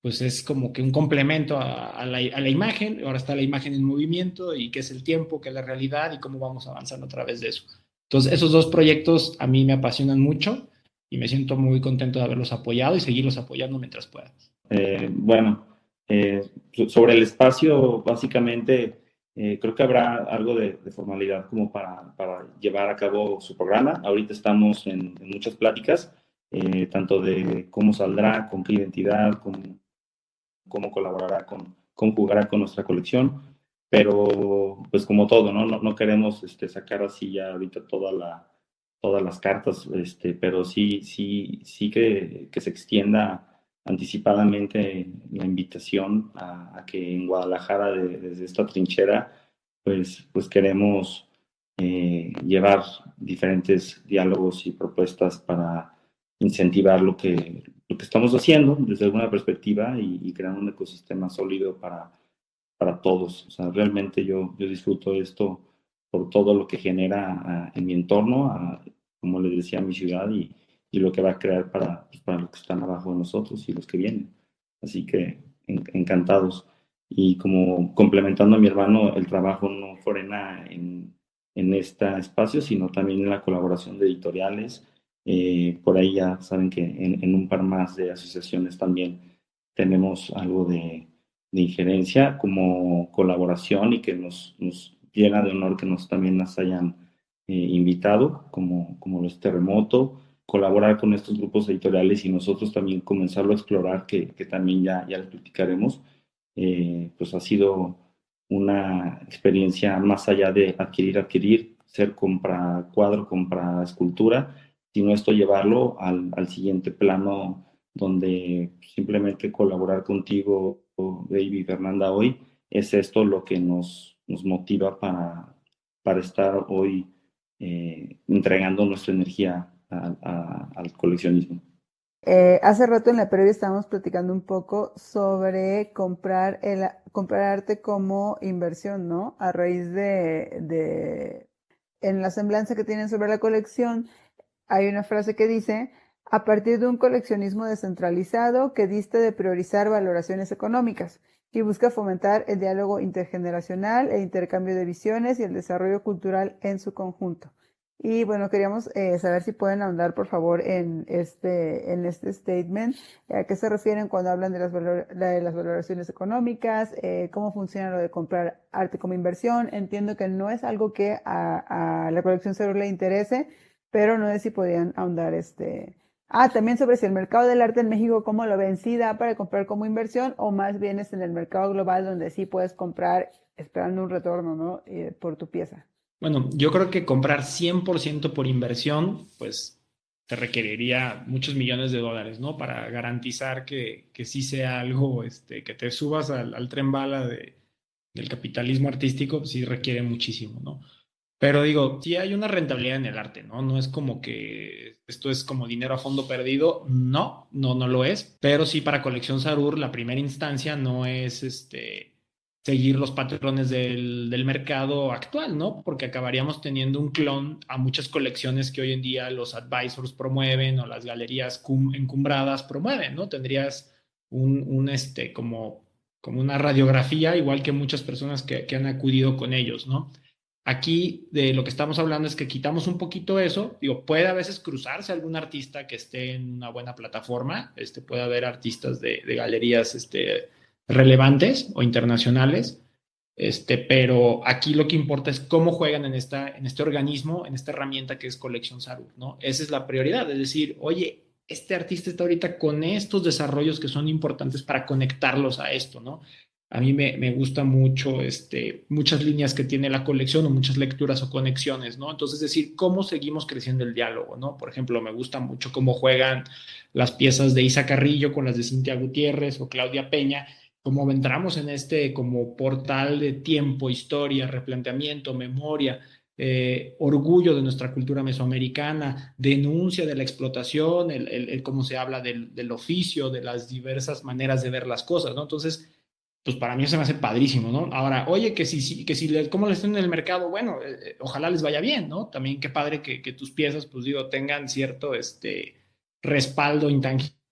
Speaker 3: pues es como que un complemento a, la, a, la, imagen. Ahora está la imagen en movimiento y qué es el tiempo, qué es la realidad y cómo vamos avanzando a través de eso. Entonces, esos dos proyectos a mí me apasionan mucho y me siento muy contento de haberlos apoyado y seguirlos apoyando mientras pueda.
Speaker 4: Eh, bueno, eh, sobre el espacio, básicamente, eh, creo que habrá algo de, formalidad como para, llevar a cabo su programa. Ahorita estamos en, muchas pláticas, tanto de cómo saldrá, con qué identidad, cómo colaborará, con cómo jugará con nuestra colección. Pero, pues como todo, ¿no? No, no queremos este, sacar así ya ahorita toda la, todas las cartas, este, pero sí, sí, sí que, que se extienda anticipadamente la invitación a, que en Guadalajara, desde esta trinchera, pues, pues queremos eh, llevar diferentes diálogos y propuestas para incentivar lo que, lo que estamos haciendo desde alguna perspectiva y, y crear un ecosistema sólido para, para todos. O sea, realmente yo, yo disfruto esto por todo lo que genera ah, en mi entorno, a, como les decía, a mi ciudad y, y lo que va a crear para, pues, para los que están abajo de nosotros y los que vienen. Así que encantados. Y como complementando a mi hermano, el trabajo no frena en, en este espacio, sino también en la colaboración de editoriales. Eh, por ahí ya saben que en, en, un par más de asociaciones también tenemos algo de, de injerencia como colaboración y que nos, nos, llena de honor que nos también nos hayan eh, invitado, como, como los Terremoto, colaborar con estos grupos editoriales y nosotros también comenzarlo a explorar, que, que también ya, ya les platicaremos, eh, pues ha sido una experiencia más allá de adquirir, adquirir, ser compra cuadro, compra escultura, sino esto llevarlo al, al siguiente plano donde simplemente colaborar contigo, Baby Fernanda, hoy, es esto lo que nos, nos motiva para, para estar hoy eh, entregando nuestra energía al coleccionismo.
Speaker 2: Eh, hace rato en la previa estábamos platicando un poco sobre comprar, el, comprar arte como inversión, ¿no? A raíz de, de, en la semblanza que tienen sobre la colección, hay una frase que dice, a partir de un coleccionismo descentralizado que diste de priorizar valoraciones económicas y busca fomentar el diálogo intergeneracional, el intercambio de visiones y el desarrollo cultural en su conjunto. Y bueno, queríamos eh, saber si pueden ahondar, por favor, en este, en este statement. ¿A qué se refieren cuando hablan de las, valoraciones económicas? Eh, ¿Cómo funciona lo de comprar arte como inversión? Entiendo que no es algo que a, a la colección cero le interese, pero no sé si podían ahondar este. Ah, también sobre si el mercado del arte en México, ¿cómo lo ven? ¿Sí da para comprar como inversión o más bien es en el mercado global donde sí puedes comprar esperando un retorno, ¿no? Eh, por tu pieza.
Speaker 3: Bueno, yo creo que comprar 100% por inversión, pues te requeriría muchos millones de dólares, ¿no? Para garantizar que, que sí sea algo, este, que te subas al, tren bala de, del capitalismo artístico, sí requiere muchísimo, ¿no? Pero digo, sí hay una rentabilidad en el arte, ¿no? No es como que esto es como dinero a fondo perdido, no, no, no lo es, pero sí para colección Sarur la primera instancia no es este seguir los patrones del, del, mercado actual, ¿no? Porque acabaríamos teniendo un clon a muchas colecciones que hoy en día los advisors promueven o las galerías cum, encumbradas promueven, ¿no? Tendrías un, un, este, como, como una radiografía, igual que muchas personas que, que han acudido con ellos, ¿no? Aquí de lo que estamos hablando es que quitamos un poquito eso, digo, puede a veces cruzarse algún artista que esté en una buena plataforma, este, puede haber artistas de, galerías, este, relevantes o internacionales, este, pero aquí lo que importa es cómo juegan en, esta, en este organismo, en esta herramienta que es Collection Salud, ¿no? Esa es la prioridad, es decir, oye, este artista está ahorita con estos desarrollos que son importantes para conectarlos a esto, ¿no? A mí me, me gusta mucho este, muchas líneas que tiene la colección o muchas lecturas o conexiones, ¿no? Entonces, es decir, cómo seguimos creciendo el diálogo, ¿no? Por ejemplo, me gusta mucho cómo juegan las piezas de Isa Carrillo con las de Cintia Gutiérrez o Claudia Peña, como entramos en este como portal de tiempo, historia, replanteamiento, memoria, eh, orgullo de nuestra cultura mesoamericana, denuncia de la explotación, el, el, el cómo se habla del, del, oficio, de las diversas maneras de ver las cosas, ¿no? Entonces, pues para mí se me hace padrísimo, ¿no? Ahora, oye, que si, que si, ¿cómo le están en el mercado? Bueno, eh, ojalá les vaya bien, ¿no? También qué padre que, que tus piezas, pues digo, tengan cierto, este, respaldo intangible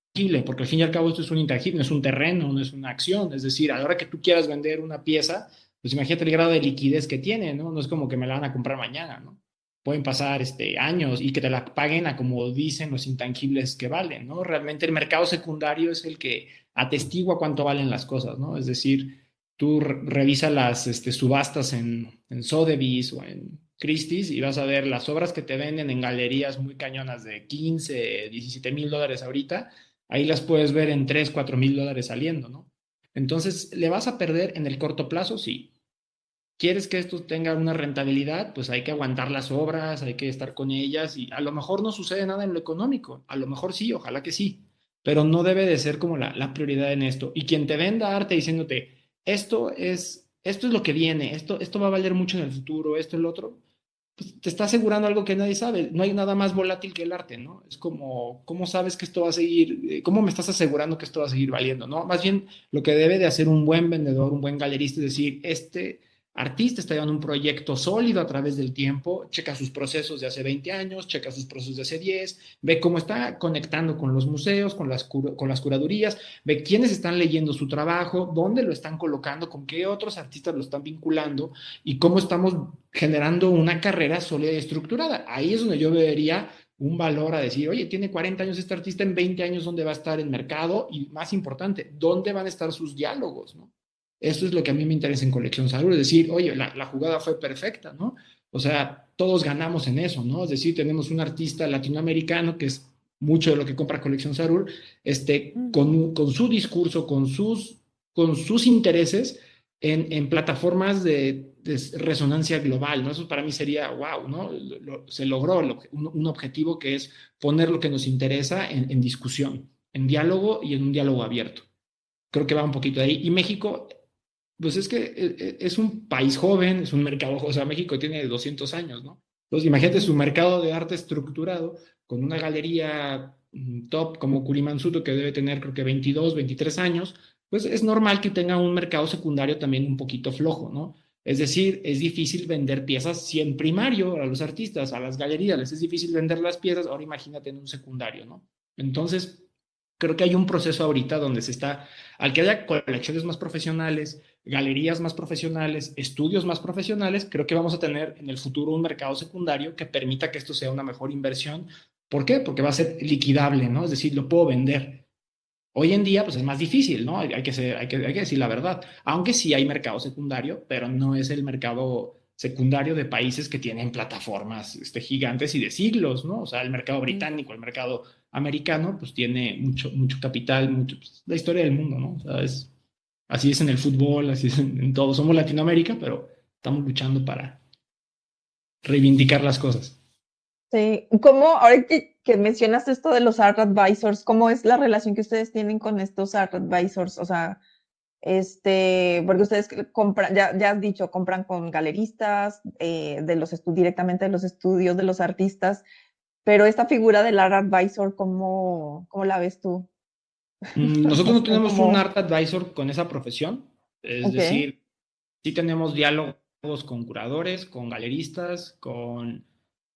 Speaker 3: porque al fin y al cabo esto es un intangible, no es un terreno, no es una acción. Es decir, a la hora que tú quieras vender una pieza, pues imagínate el grado de liquidez que tiene, ¿no? No es como que me la van a comprar mañana, ¿no? Pueden pasar este, años y que te la paguen a como dicen los intangibles que valen, ¿no? Realmente el mercado secundario es el que atestigua cuánto valen las cosas, ¿no? Es decir, tú revisa las este, subastas en, en Sotheby's o en Christie's y vas a ver las obras que te venden en galerías muy cañonas de 15, 17 mil dólares ahorita, ahí las puedes ver en 3, 4 mil dólares saliendo, ¿no? Entonces, ¿le vas a perder en el corto plazo? Sí. ¿Quieres que esto tenga una rentabilidad? Pues hay que aguantar las obras, hay que estar con ellas y a lo mejor no sucede nada en lo económico, a lo mejor sí, ojalá que sí, pero no debe de ser como la, la prioridad en esto. Y quien te venda arte diciéndote, esto es, esto es lo que viene, esto, esto va a valer mucho en el futuro, esto es lo otro, pues, te está asegurando algo que nadie sabe. No hay nada más volátil que el arte, ¿no? Es como, ¿cómo sabes que esto va a seguir? Eh, ¿Cómo me estás asegurando que esto va a seguir valiendo? ¿no? Más bien, lo que debe de hacer un buen vendedor, un buen galerista, es decir, este artista está llevando un proyecto sólido a través del tiempo, checa sus procesos de hace 20 años, checa sus procesos de hace 10, ve cómo está conectando con los museos, con las, con las curadurías, ve quiénes están leyendo su trabajo, dónde lo están colocando, con qué otros artistas lo están vinculando y cómo estamos generando una carrera sólida y estructurada. Ahí es donde yo vería un valor a decir, oye, tiene 40 años este artista, en 20 años, ¿dónde va a estar el mercado? Y más importante, ¿dónde van a estar sus diálogos? ¿no? Eso es lo que a mí me interesa en Colección Salud, es decir, oye, la, jugada fue perfecta, ¿no? O sea, todos ganamos en eso, ¿no? Es decir, tenemos un artista latinoamericano que es mucho de lo que compra Colección Sarur, este, con, con, su discurso, con sus, con sus intereses en, en plataformas de, resonancia global, ¿no? Eso para mí sería, wow, ¿no? se logró un, un, objetivo que es poner lo que nos interesa en, en discusión, en diálogo y en un diálogo abierto. Creo que va un poquito de ahí. Y México pues es que eh, eh, es un país joven, es un mercado, o sea, México tiene 200 años, ¿no? Entonces, imagínate su mercado de arte estructurado con una galería mm, top como Kurimansuto, que debe tener creo que 22, 23 años, pues es normal que tenga un mercado secundario también un poquito flojo, ¿no? Es decir, es difícil vender piezas si en primario a los artistas, a las galerías les es difícil vender las piezas, ahora imagínate en un secundario, ¿no? Entonces, creo que hay un proceso ahorita donde se está, al que haya colecciones más profesionales, galerías más profesionales, estudios más profesionales, creo que vamos a tener en el futuro un mercado secundario que permita que esto sea una mejor inversión. ¿Por qué? Porque va a ser liquidable, ¿no? Es decir, lo puedo vender. Hoy en día, pues es más difícil, ¿no? Hay, que, hay, que, hay que decir la verdad. Aunque sí hay mercado secundario, pero no es el mercado secundario de países que tienen plataformas este, gigantes y de siglos, ¿no? O sea, el mercado británico, el mercado americano, pues tiene mucho, mucho capital, mucho, pues, la historia del mundo, ¿no? O sea, es, Así es en el fútbol, así es en, todo. Somos Latinoamérica, pero estamos luchando para reivindicar las cosas.
Speaker 1: Sí, ¿cómo, ahora que, que, mencionas esto de los art advisors, cómo es la relación que ustedes tienen con estos art advisors? O sea, este, porque ustedes compran, ya, ya has dicho, compran con galeristas, eh, de los directamente de los estudios de los artistas, pero esta figura del art advisor, ¿cómo, cómo la ves tú?
Speaker 3: Mm, nosotros no tenemos un art advisor con esa profesión, es decir, sí tenemos diálogos con curadores, con galeristas, con,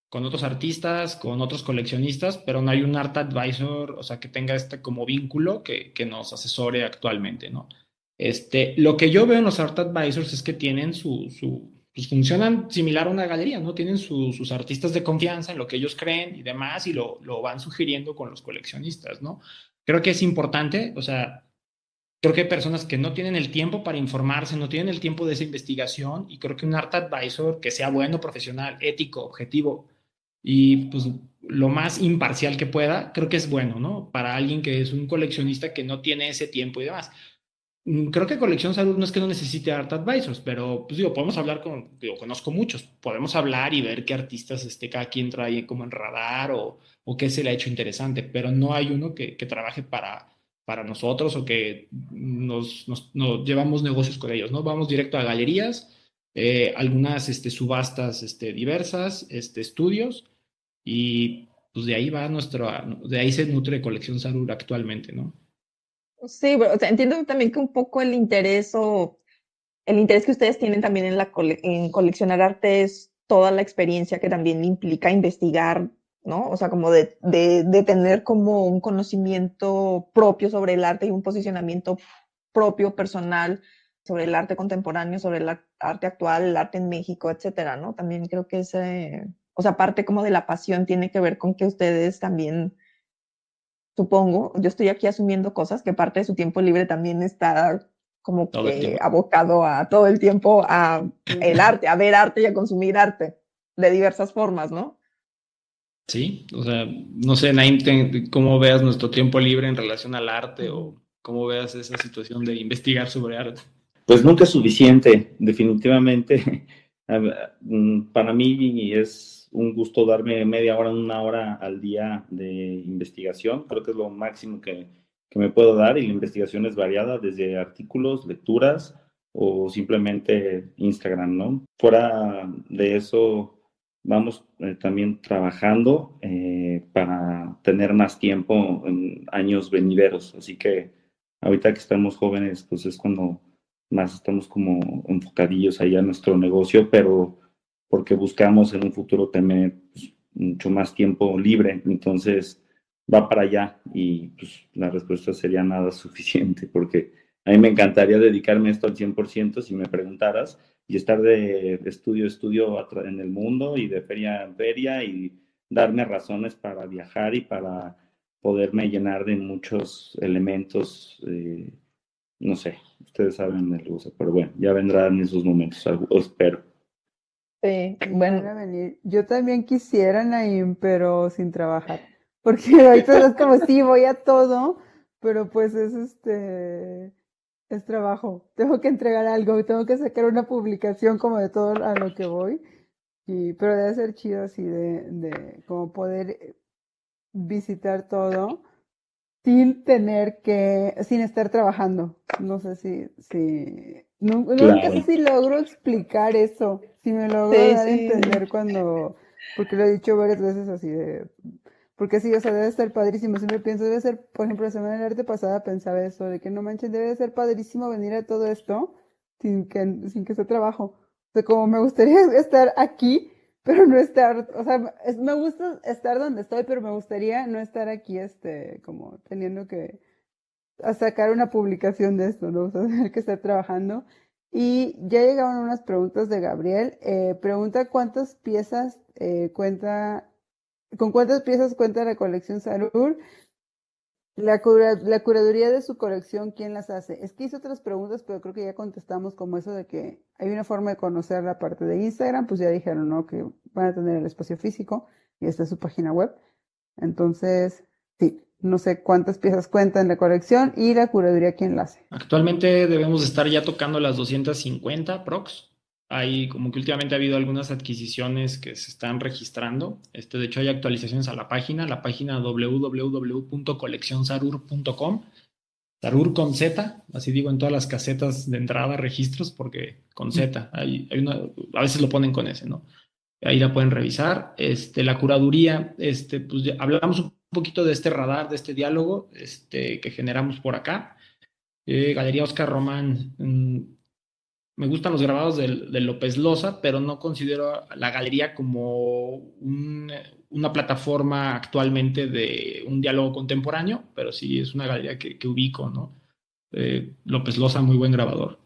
Speaker 3: con otros artistas, con otros coleccionistas, pero no hay un art advisor, o sea, que tenga este como vínculo que, que nos asesore actualmente, ¿no? Este, lo que yo veo en los art advisors es que tienen su, su pues funcionan similar a una galería, ¿no? Tienen sus artistas de confianza en lo que ellos creen y demás y lo, lo van sugiriendo con los coleccionistas, ¿no? Creo que es importante, o sea, creo que hay personas que no tienen el tiempo para informarse, no tienen el tiempo de esa investigación y creo que un art advisor que sea bueno, profesional, ético, objetivo y pues lo más imparcial que pueda, creo que es bueno, ¿no? Para alguien que es un coleccionista que no tiene ese tiempo y demás. Mm, creo que Colección Salud no es que no necesite art advisors, pero pues digo, podemos hablar con, digo, conozco muchos, podemos hablar y ver qué artistas este, cada quien trae como en radar o, o qué se le ha hecho interesante, pero no hay uno que, que trabaje para, para nosotros o que nos, nos, llevamos negocios con ellos, ¿no? Vamos directo a galerías, eh, algunas este, subastas este, diversas, este, estudios y pues de ahí va nuestro, de ahí se nutre Colección Salud actualmente, ¿no?
Speaker 1: Sí, o sea, entiendo también que un poco el interés o el interés que ustedes tienen también en, la en coleccionar arte es toda la experiencia que también implica investigar, ¿no? O sea, como de, de, de, tener como un conocimiento propio sobre el arte y un posicionamiento propio, personal, sobre el arte contemporáneo, sobre el arte actual, el arte en México, etcétera, ¿no? También creo que ese, o sea, parte como de la pasión tiene que ver con que ustedes también supongo, yo estoy aquí asumiendo cosas que parte de su tiempo libre también está como que abocado a todo el tiempo a el arte, a ver arte y a consumir arte de diversas formas, ¿no?
Speaker 3: Sí, o sea, no sé, Naim, cómo veas nuestro tiempo libre en relación al arte o cómo veas esa situación de investigar sobre arte.
Speaker 4: Pues nunca es suficiente, definitivamente. Mm, para mí es un gusto darme media hora, una hora al día de investigación. Creo que es lo máximo que, que me puedo dar y la investigación es variada desde artículos, lecturas o simplemente Instagram, ¿no? Fuera de eso, vamos eh, también trabajando eh, para tener más tiempo en años venideros. Así que ahorita que estamos jóvenes, pues es cuando más estamos como enfocadillos ahí a nuestro negocio, pero porque buscamos en un futuro tener pues, mucho más tiempo libre. Entonces va para allá y pues, la respuesta sería nada suficiente porque a mí me encantaría dedicarme esto al 100% si me preguntaras y estar de estudio a estudio en el mundo y de feria en feria y darme razones para viajar y para poderme llenar de muchos elementos, eh, no sé, ustedes saben el uso, pero bueno, ya vendrán esos momentos, espero.
Speaker 2: Sí, bueno. Yo también quisiera, Naim, pero sin trabajar, porque ahorita es como, sí, voy a todo, pero pues es este es trabajo. Tengo que entregar algo, tengo que sacar una publicación como de todo a lo que voy. Y, pero debe ser chido así de, de como poder visitar todo sin tener que, sin estar trabajando. No sé si, si, nunca sé si logro explicar eso, si me logro dar a entender cuando, porque lo he dicho varias veces así de, porque sí, o sea, debe ser padrísimo. Siempre pienso, debe ser, por ejemplo, la semana del arte pasada pensaba eso, de que no manches, debe ser padrísimo venir a todo esto sin que, sin que sea trabajo. O sea, como me gustaría estar aquí, pero no estar, o sea, me gusta estar donde estoy, pero me gustaría no estar aquí, este, como teniendo que sacar una publicación de esto, ¿no? O sea, tener que estar trabajando. Y ya llegaron unas preguntas de Gabriel. Eh, pregunta cuántas piezas eh, cuenta ¿Con cuántas piezas cuenta la colección Sarur? La, la, curaduría de su colección, ¿quién las hace? Es que hice otras preguntas, pero creo que ya contestamos como eso de que hay una forma de conocer la parte de Instagram, pues ya dijeron, ¿no? Que van a tener el espacio físico y esta es su página web. Entonces, sí, no sé cuántas piezas cuenta en la colección y la curaduría, ¿quién la hace?
Speaker 3: Actualmente debemos estar ya tocando las 250 prox hay como que últimamente ha habido algunas adquisiciones que se están registrando. Este, de hecho, hay actualizaciones a la página, la página www.coleccionsarur.com. Sarur con Z, así digo en todas las casetas de entrada, registros, porque con Z, hay, a veces lo ponen con S, ¿no? Ahí la pueden revisar. Este, la curaduría, este, pues hablamos un poquito de este radar, de este diálogo este, que generamos por acá. Eh, Galería Oscar Román, mm, me gustan los grabados de, López Loza, pero no considero la galería como una plataforma actualmente de un diálogo contemporáneo, pero sí es una galería que, ubico, ¿no? Eh, López Loza, muy buen grabador.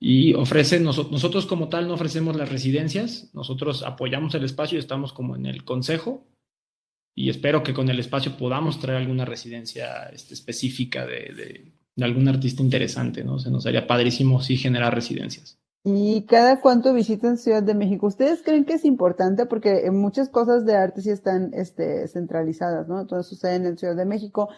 Speaker 3: Y ofrece, nosotros como tal no ofrecemos las residencias, nosotros apoyamos el espacio y estamos como en el consejo, y espero que con el espacio podamos traer alguna residencia este, específica de, algún artista interesante, ¿no? Se nos haría padrísimo si generar residencias.
Speaker 2: ¿Y cada cuánto visitan Ciudad de México? ¿Ustedes creen que es importante? Porque muchas cosas de arte sí están este, centralizadas, ¿no? Todo sucede en Ciudad de México.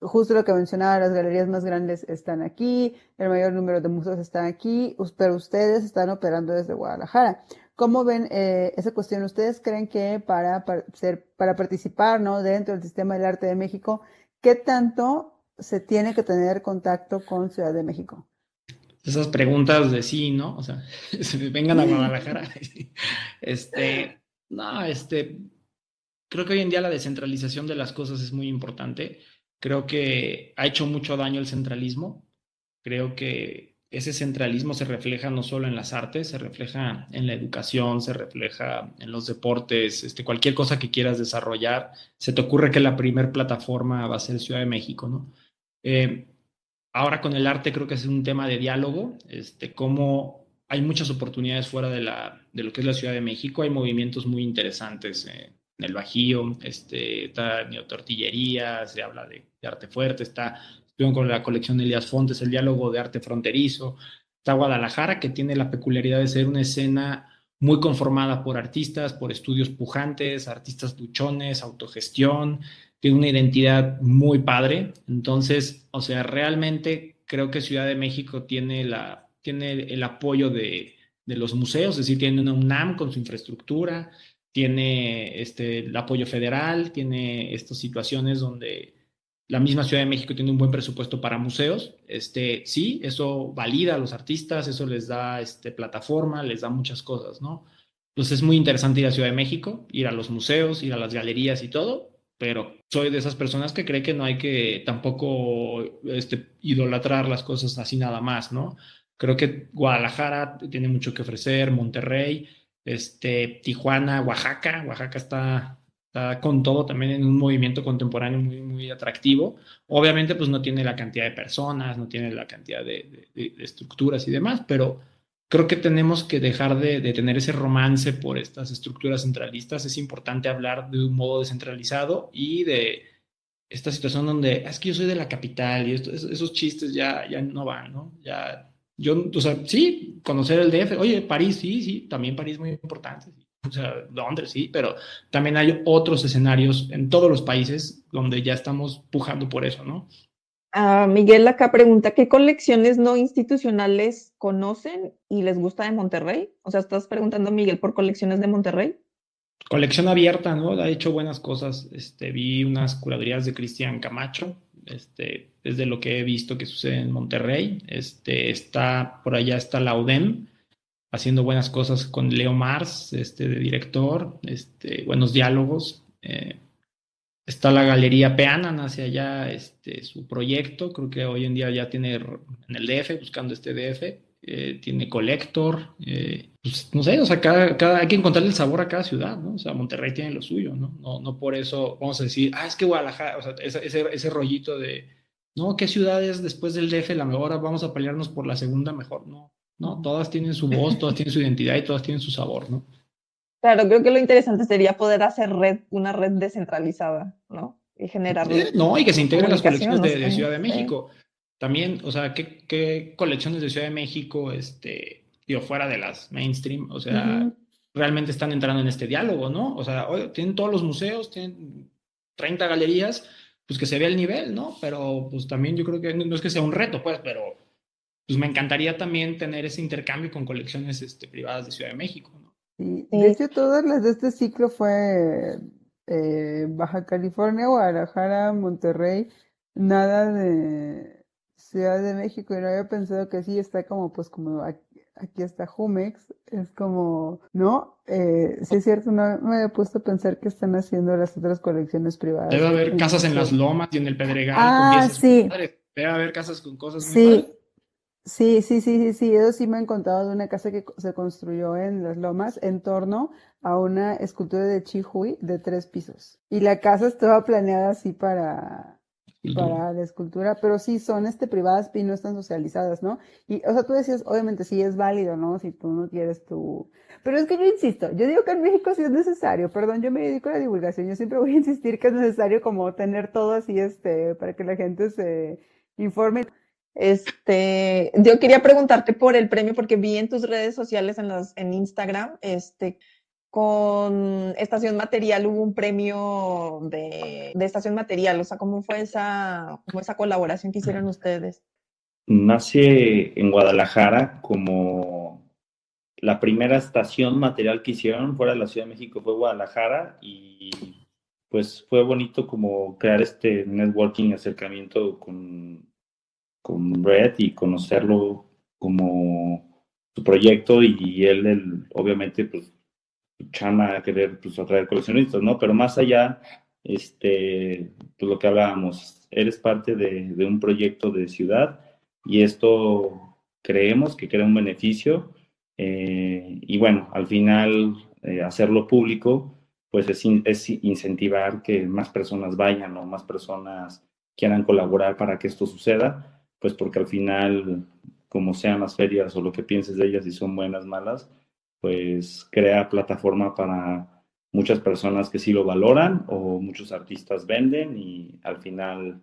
Speaker 2: Justo lo que mencionaba, las galerías más grandes están aquí, el mayor número de museos están aquí, pero ustedes están operando desde Guadalajara. ¿Cómo ven eh, esa cuestión? ¿Ustedes creen que para, ser, para participar ¿no? dentro del sistema del arte de México, qué tanto se tiene que tener contacto con Ciudad de México?
Speaker 3: Esas preguntas de sí, ¿no? O sea, vengan a Guadalajara. Este, no, este, creo que hoy en día la descentralización de las cosas es muy importante. Creo que ha hecho mucho daño el centralismo. Creo que ese centralismo se refleja no solo en las artes, se refleja en la educación, se refleja en los deportes, este, cualquier cosa que quieras desarrollar. Se te ocurre que la primer plataforma va a ser Ciudad de México, ¿no? Eh, ahora con el arte creo que es un tema de diálogo, este, cómo hay muchas oportunidades fuera de, la, de lo que es la Ciudad de México, hay movimientos muy interesantes en el Bajío, este, está Tortillería, se habla de, arte fuerte, está con la colección Elías Fontes, el diálogo de arte fronterizo, está Guadalajara, que tiene la peculiaridad de ser una escena muy conformada por artistas, por estudios pujantes, artistas duchones, autogestión, tiene una identidad muy padre. Entonces, o sea, realmente creo que Ciudad de México tiene, la, tiene el apoyo de, de los museos, es decir, tiene una UNAM con su infraestructura, tiene este, el apoyo federal, tiene estas situaciones donde la misma Ciudad de México tiene un buen presupuesto para museos. Este, sí, eso valida a los artistas, eso les da este, plataforma, les da muchas cosas, ¿no? pues es muy interesante ir a Ciudad de México, ir a los museos, ir a las galerías y todo, pero soy de esas personas que cree que no hay que tampoco este, idolatrar las cosas así nada más, ¿no? Creo que Guadalajara tiene mucho que ofrecer, Monterrey, este, Tijuana, Oaxaca, Oaxaca está, está con todo también en un movimiento contemporáneo muy, muy atractivo. Obviamente, pues no tiene la cantidad de personas, no tiene la cantidad de, estructuras y demás, pero creo que tenemos que dejar de, de, tener ese romance por estas estructuras centralistas. Es importante hablar de un modo descentralizado y de esta situación donde es que yo soy de la capital y esos chistes ya, ya no van, ¿no? Ya, yo, o sea, sí, conocer el DF, oye, París, sí, sí, también París es muy importante, o sea, Londres, sí, pero también hay otros escenarios en todos los países donde ya estamos pujando por eso, ¿no?
Speaker 1: Uh, Miguel acá pregunta, ¿qué colecciones no institucionales conocen y les gusta de Monterrey? O sea, estás preguntando, Miguel, por colecciones de Monterrey.
Speaker 3: Colección abierta, ¿no? Ha hecho buenas cosas. Este, vi unas curadurías de Cristian Camacho, este, es de lo que he visto que sucede en Monterrey. Este, está, por allá está la UDEM, haciendo buenas cosas con Leo Mars, este, de director, este, buenos diálogos. Eh, Está la Galería Peana, nace allá este, su proyecto, creo que hoy en día ya tiene en el DF, buscando este DF, eh, tiene Collector, eh, pues, no sé, o sea, cada, cada, hay que encontrarle el sabor a cada ciudad, ¿no? O sea, Monterrey tiene lo suyo, ¿no? No, no por eso vamos a decir, ah, es que Guadalajara, o sea, ese, ese, ese rollito de, no, ¿qué ciudades después del DF la mejor? Vamos a pelearnos por la segunda mejor, no, no, todas tienen su voz, todas tienen su identidad y todas tienen su sabor, ¿no?
Speaker 1: Claro, creo que lo interesante sería poder hacer red, una red descentralizada, ¿no? Y generar.
Speaker 3: Eh, no, y que se integren las colecciones de, de, Ciudad de México. Sí. También, o sea, ¿qué, ¿qué, colecciones de Ciudad de México, este, digo, fuera de las mainstream, o sea, uh -huh. realmente están entrando en este diálogo, ¿no? O sea, oye, tienen todos los museos, tienen 30 galerías, pues que se vea el nivel, ¿no? Pero pues también yo creo que no es que sea un reto, pues, pero pues me encantaría también tener ese intercambio con colecciones este, privadas de Ciudad de México, ¿no?
Speaker 2: Sí, de hecho, todas las de este ciclo fue eh, Baja California, Guadalajara, Monterrey, nada de Ciudad de México. Y no había pensado que sí, está como, pues, como aquí, aquí está Jumex, es como, ¿no? Eh, sí, es cierto, no me había puesto a pensar que están haciendo las otras colecciones privadas.
Speaker 3: Debe haber casas en las lomas y en el Pedregal.
Speaker 2: Ah, sí.
Speaker 3: Debe haber casas con cosas muy
Speaker 2: Sí.
Speaker 3: padres.
Speaker 2: Sí, sí, sí, sí, sí, eso sí me han contado de una casa que se construyó en Las Lomas en torno a una escultura de Chihui de tres pisos. Y la casa estaba planeada así para, para la escultura, pero sí son este privadas y no están socializadas, ¿no? Y, o sea, tú decías, obviamente sí es válido, ¿no? Si tú no quieres tu... Pero es que yo insisto, yo digo que en México sí es necesario, perdón, yo me dedico a la divulgación, yo siempre voy a insistir que es necesario como tener todo así, este, para que la gente se informe.
Speaker 1: Este, yo quería preguntarte por el premio porque vi en tus redes sociales, en, las, en Instagram, este, con Estación Material hubo un premio de, de, Estación Material, o sea, ¿cómo fue esa, cómo esa colaboración que hicieron ustedes?
Speaker 4: Nace en Guadalajara como la primera estación material que hicieron fuera de la Ciudad de México fue Guadalajara y pues fue bonito como crear este networking, acercamiento con con Red y conocerlo como su proyecto y él, él obviamente, pues, chama a querer pues, atraer coleccionistas, ¿no? Pero más allá, este, pues lo que hablábamos, eres parte de, de un proyecto de ciudad y esto creemos que crea un beneficio eh, y bueno, al final eh, hacerlo público, pues es, in, es incentivar que más personas vayan o más personas quieran colaborar para que esto suceda pues porque al final, como sean las ferias o lo que pienses de ellas, si son buenas, malas, pues crea plataforma para muchas personas que sí lo valoran o muchos artistas venden y al final,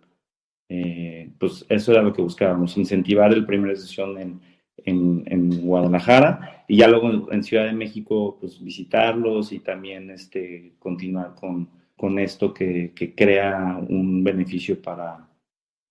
Speaker 4: eh, pues eso era lo que buscábamos, incentivar el primera sesión en, en, en, Guadalajara y ya luego en Ciudad de México, pues visitarlos y también este, continuar con, con esto que, que crea un beneficio para,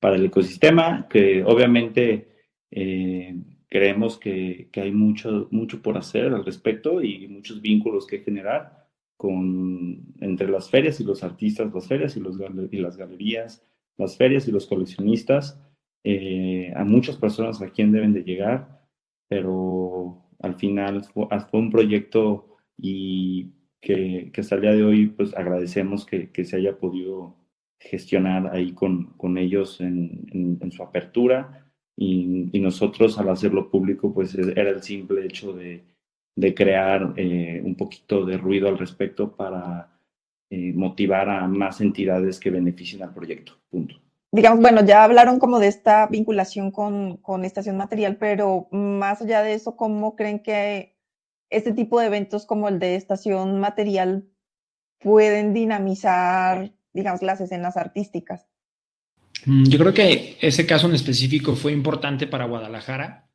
Speaker 4: para el ecosistema, que obviamente eh, creemos que, que, hay mucho, mucho por hacer al respecto y muchos vínculos que generar con, entre las ferias y los artistas, las ferias y, los, y las galerías, las ferias y los coleccionistas. Eh, a muchas personas a quien deben de llegar, pero al final fue, fue un proyecto y que, que, hasta el día de hoy pues agradecemos que, que se haya podido gestionar ahí con, con ellos en, en, su apertura y, y, nosotros al hacerlo público pues era el simple hecho de, de crear eh, un poquito de ruido al respecto para eh, motivar a más entidades que beneficien al proyecto. Punto.
Speaker 1: Digamos, bueno, ya hablaron como de esta vinculación con, con Estación Material, pero más allá de eso, ¿cómo creen que este tipo de eventos como el de estación material pueden dinamizar, digamos, las escenas artísticas?
Speaker 3: Mm, yo creo que ese caso en específico fue importante para Guadalajara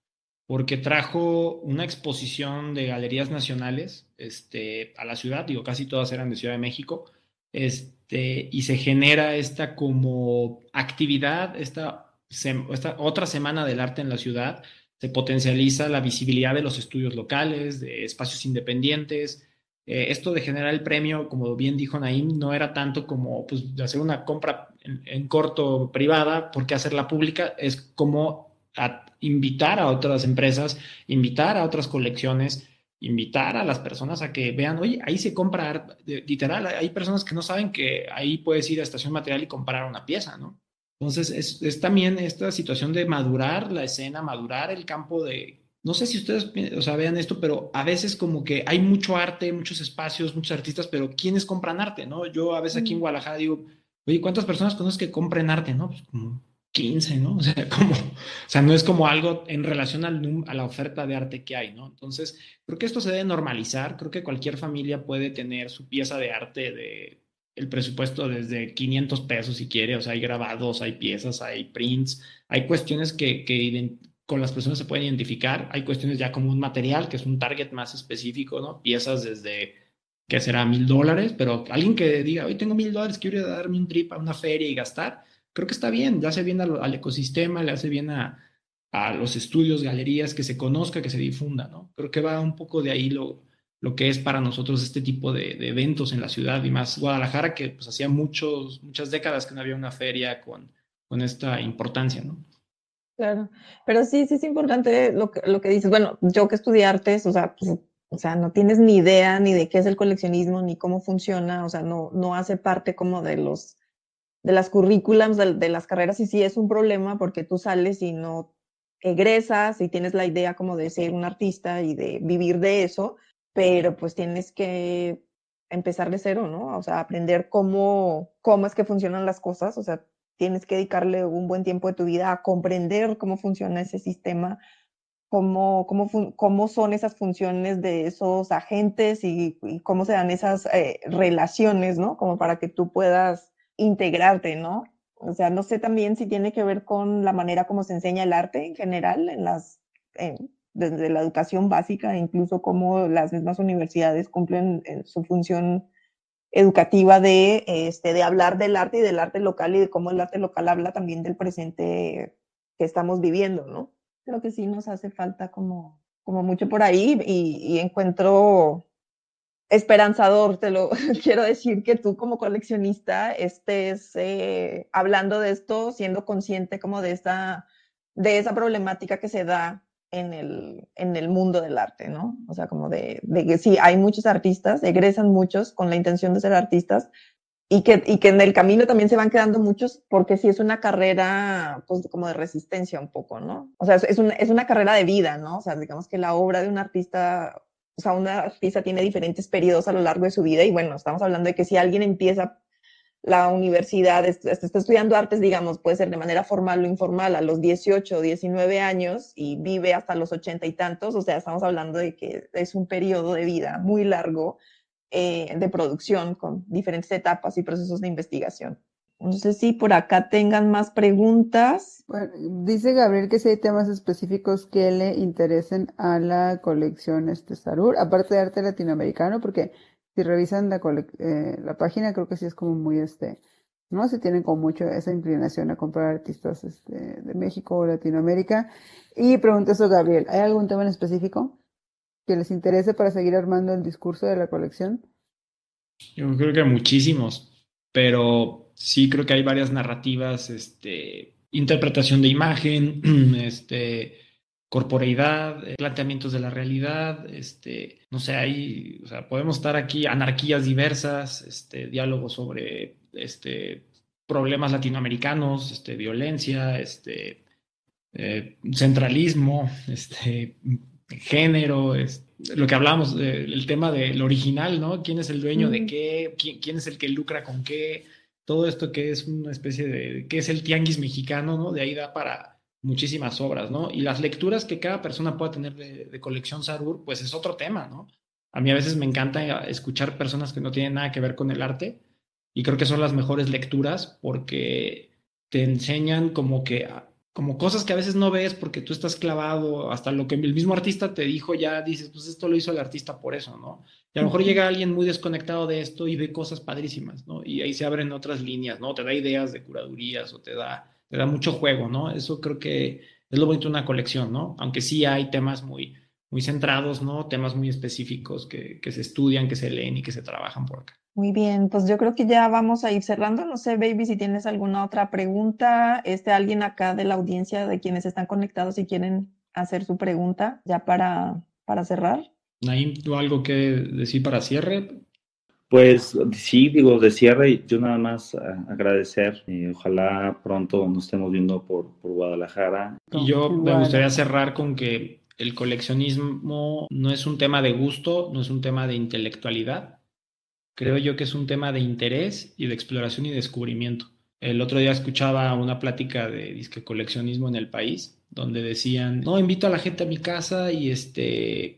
Speaker 3: porque trajo una exposición de galerías nacionales este, a la ciudad, digo, casi todas eran de Ciudad de México, este, y se genera esta como actividad, esta, esta otra semana del arte en la ciudad, se potencializa la visibilidad de los estudios locales, de espacios independientes. Eh, esto de generar el premio, como bien dijo Naim, no era tanto como pues, hacer una compra en, corto privada, porque hacerla pública es como invitar a otras empresas, invitar a otras colecciones, invitar a las personas a que vean, oye, ahí se compra, literal, hay personas que no saben que ahí puedes ir a estación material y comprar una pieza, ¿no? Entonces, es, es, también esta situación de madurar la escena, madurar el campo de... No sé si ustedes o sea, vean esto, pero a veces como que hay mucho arte, muchos espacios, muchos artistas, pero ¿quiénes compran arte? ¿no? Yo a veces aquí en Guadalajara digo, oye, ¿cuántas personas conozco que compren arte? No, pues como 15, ¿no? O sea, como, o sea, no es como algo en relación al, a la oferta de arte que hay, ¿no? Entonces, creo que esto se debe normalizar, creo que cualquier familia puede tener su pieza de arte de el presupuesto desde 500 pesos si quiere, o sea, hay grabados, hay piezas, hay prints, hay cuestiones que, que con las personas se pueden identificar, hay cuestiones ya como un material, que es un target más específico, ¿no? Piezas desde, que será mil dólares, pero alguien que diga, hoy tengo mil dólares, quiero darme un trip a una feria y gastar, creo que está bien, le hace bien al, ecosistema, le hace bien a, a los estudios, galerías, que se conozca, que se difunda, ¿no? Creo que va un poco de ahí lo, lo que es para nosotros este tipo de, eventos en la ciudad y más Guadalajara, que pues hacía muchos, muchas décadas que no había una feria con, con esta importancia, ¿no?
Speaker 1: Claro, pero sí, sí es importante lo que, lo que dices. Bueno, yo que estudié artes, o sea, pues, o sea, no tienes ni idea ni de qué es el coleccionismo, ni cómo funciona, o sea, no, no hace parte como de los, de las currículums, de, de las carreras, y sí es un problema porque tú sales y no egresas y tienes la idea como de ser un artista y de vivir de eso, pero pues tienes que empezar de cero, ¿no? O sea, aprender cómo, cómo es que funcionan las cosas, o sea, tienes que dedicarle un buen tiempo de tu vida a comprender cómo funciona ese sistema, cómo, cómo, cómo son esas funciones de esos agentes y, cómo se dan esas eh, relaciones, ¿no? Como para que tú puedas integrarte, ¿no? O sea, no sé también si tiene que ver con la manera como se enseña el arte en general en las, desde la educación básica, incluso cómo las mismas universidades cumplen eh, su función educativa de, este, de hablar del arte y del arte local y de cómo el arte local habla también del presente que estamos viviendo, ¿no? Creo que sí nos hace falta como, como mucho por ahí y, encuentro esperanzador, te lo quiero decir, que tú como coleccionista estés eh, hablando de esto, siendo consciente como de esta, de esa problemática que se da en el, en el mundo del arte, ¿no? O sea, como de, de, que sí, hay muchos artistas, egresan muchos con la intención de ser artistas y que, y que en el camino también se van quedando muchos porque sí es una carrera, pues como de resistencia un poco, ¿no? O sea, es, una, es una carrera de vida, ¿no? O sea, digamos que la obra de un artista, o sea, un artista tiene diferentes periodos a lo largo de su vida y bueno, estamos hablando de que si alguien empieza la universidad, está estudiando artes, digamos, puede ser de manera formal o informal a los 18 o 19 años y vive hasta los ochenta y tantos, o sea, estamos hablando de que es un periodo de vida muy largo eh, de producción con diferentes etapas y procesos de investigación. No sé si por acá tengan más preguntas.
Speaker 2: Dice Gabriel que si hay temas específicos que le interesen a la colección este Sarur, aparte de arte latinoamericano, porque si revisan la, eh, la página, creo que sí es como muy este, ¿no? Se tienen como mucho esa inclinación a comprar artistas este, de México o Latinoamérica. Y pregunta eso, Gabriel, ¿hay algún tema en específico que les interese para seguir armando el discurso de la colección?
Speaker 3: Yo creo que muchísimos, pero sí creo que hay varias narrativas, este, interpretación de imagen, este, corporeidad, eh, planteamientos de la realidad, este, no sé, hay, o sea, podemos estar aquí, anarquías diversas, este, diálogos sobre este, problemas latinoamericanos, este, violencia, este, eh, centralismo, este, género, lo que hablamos, del tema del original, ¿no? ¿Quién es el dueño de qué? ¿Quién, ¿Quién, es el que lucra con qué? Todo esto que es una especie de, ¿qué es el tianguis mexicano, ¿no? De ahí da para muchísimas obras, ¿no? Y las lecturas que cada persona pueda tener de, colección Sarur, pues es otro tema, ¿no? A mí a veces me encanta escuchar personas que no tienen nada que ver con el arte y creo que son las mejores lecturas porque te enseñan como que como cosas que a veces no ves porque tú estás clavado hasta lo que el mismo artista te dijo ya dices pues esto lo hizo el artista por eso no y a lo mejor llega alguien muy desconectado de esto y ve cosas padrísimas no y ahí se abren otras líneas no te da ideas de curadurías o te da te da mucho juego, ¿no? Eso creo que es lo bonito de una colección, ¿no? Aunque sí hay temas muy, muy centrados, ¿no? Temas muy específicos que, que se estudian, que se leen y que se trabajan por acá.
Speaker 1: Muy bien, pues yo creo que ya vamos a ir cerrando. No sé, baby, si tienes alguna otra pregunta, este alguien acá de la audiencia, de quienes están conectados y quieren hacer su pregunta ya para, para cerrar.
Speaker 3: Naim, ¿tú algo que decir para cierre?
Speaker 4: Pues sí, digo, de cierre, yo nada más agradecer. y ojalá pronto nos estemos viendo por, por Guadalajara.
Speaker 3: Y yo me gustaría cerrar con que el coleccionismo no es un tema de gusto, no es un tema de intelectualidad. Creo yo que es un tema de interés y de exploración y descubrimiento. El otro día escuchaba una plática de disque coleccionismo en el país, donde decían, no, invito a la gente a mi casa y este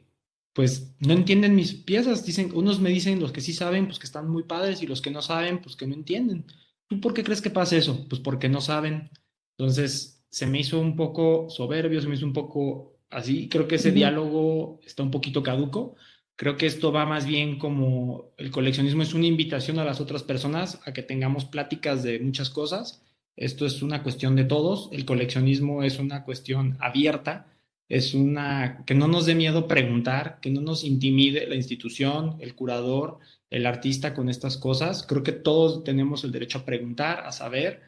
Speaker 3: pues no entienden mis piezas. Dicen, unos me dicen los que sí saben, pues que están muy padres, y los que no saben, pues que no entienden. ¿Tú por qué crees que pasa eso? Pues porque no saben. Entonces, se me hizo un poco soberbio, se me hizo un poco así. Creo que ese diálogo está un poquito caduco. Creo que esto va más bien como el coleccionismo es una invitación a las otras personas a que tengamos pláticas de muchas cosas. Esto es una cuestión de todos. El coleccionismo es una cuestión abierta es una, que no nos dé miedo preguntar, que no nos intimide la institución, el curador, el artista con estas cosas. Creo que todos tenemos el derecho a preguntar, a saber,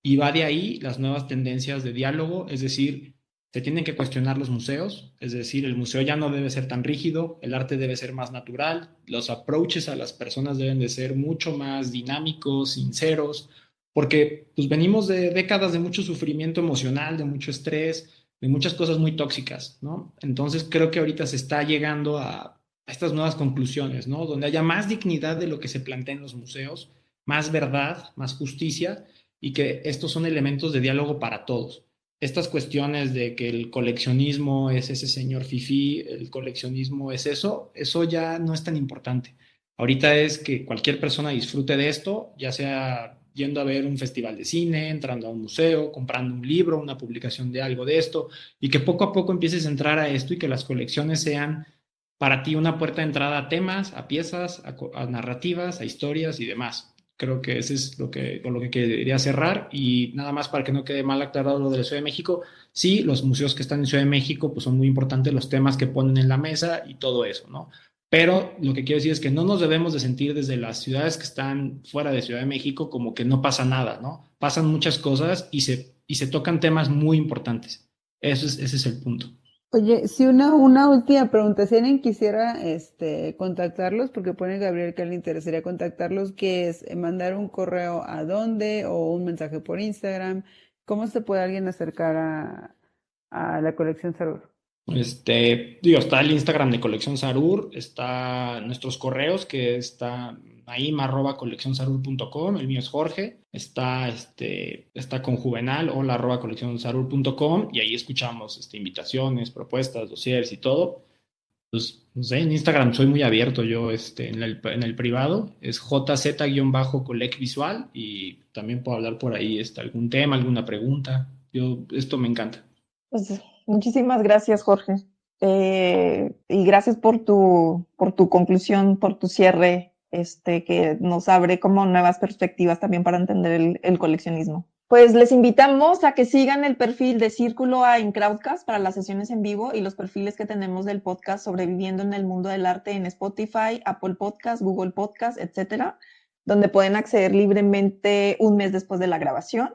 Speaker 3: y va de ahí las nuevas tendencias de diálogo, es decir, se tienen que cuestionar los museos, es decir, el museo ya no debe ser tan rígido, el arte debe ser más natural, los approaches a las personas deben de ser mucho más dinámicos, sinceros, porque pues venimos de décadas de mucho sufrimiento emocional, de mucho estrés, de muchas cosas muy tóxicas, ¿no? Entonces creo que ahorita se está llegando a, estas nuevas conclusiones, ¿no? Donde haya más dignidad de lo que se plantea en los museos, más verdad, más justicia y que estos son elementos de diálogo para todos. Estas cuestiones de que el coleccionismo es ese señor fifi, el coleccionismo es eso, eso ya no es tan importante. Ahorita es que cualquier persona disfrute de esto, ya sea yendo a ver un festival de cine, entrando a un museo, comprando un libro, una publicación de algo de esto, y que poco a poco empieces a entrar a esto y que las colecciones sean para ti una puerta de entrada a temas, a piezas, a, narrativas, a historias y demás. Creo que ese es lo que, con lo que quería cerrar y nada más para que no quede mal aclarado lo de la Ciudad de México. Sí, los museos que están en Ciudad de México pues son muy importantes los temas que ponen en la mesa y todo eso, ¿no? Pero lo que quiero decir es que no nos debemos de sentir desde las ciudades que están fuera de Ciudad de México como que no pasa nada, ¿no? Pasan muchas cosas y se, y se tocan temas muy importantes. Eso es, ese es el punto.
Speaker 2: Oye, si una, una última pregunta, si alguien quisiera este, contactarlos, porque pone Gabriel que le interesaría contactarlos, ¿qué es? ¿Mandar un correo a dónde o un mensaje por Instagram? ¿Cómo se puede alguien acercar a, a la colección Salud?
Speaker 3: Este, digo, está el Instagram de Colección Sarur, está nuestros correos, que está ahí, arroba coleccionsarur.com, el mío es Jorge, está, este, está con Juvenal, hola arroba coleccionsarur.com, y ahí escuchamos este, invitaciones, propuestas, dossiers y todo. Pues, no sé, en Instagram soy muy abierto yo, este, en el, en el privado, es jz-colec visual, y también puedo hablar por ahí, este, algún tema, alguna pregunta. Yo, esto me encanta.
Speaker 1: Pues Muchísimas gracias, Jorge. Eh, y gracias por tu, por tu conclusión, por tu cierre, este, que nos abre como nuevas perspectivas también para entender el, coleccionismo. Pues les invitamos a que sigan el perfil de Círculo A en Crowdcast para las sesiones en vivo y los perfiles que tenemos del podcast Sobreviviendo en el Mundo del Arte en Spotify, Apple Podcast, Google Podcast, etcétera, donde pueden acceder libremente un mes después de la grabación.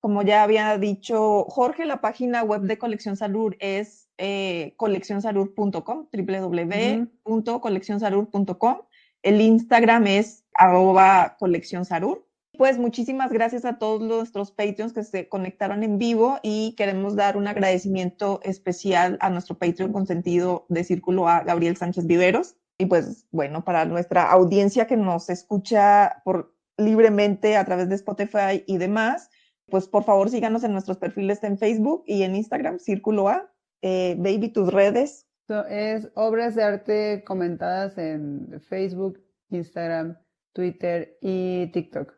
Speaker 1: Como ya había dicho Jorge, la página web de Colección Salud es eh, coleccionsalud.com, www.coleccionsalud.com. El Instagram es arroba coleccionsalud. Pues muchísimas gracias a todos nuestros Patreons que se conectaron en vivo y queremos dar un agradecimiento especial a nuestro Patreon consentido de Círculo A, Gabriel Sánchez Viveros. Y pues bueno, para nuestra audiencia que nos escucha por, libremente a través de Spotify y demás, pues por favor síganos en nuestros perfiles en Facebook y en Instagram, Círculo A. Eh, baby, tus redes.
Speaker 2: es obras de arte comentadas en Facebook, Instagram, Twitter y TikTok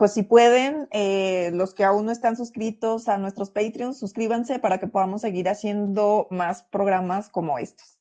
Speaker 1: pues si pueden, eh, los que aún no están suscritos a nuestros Patreons, suscríbanse para que podamos seguir haciendo más programas como estos.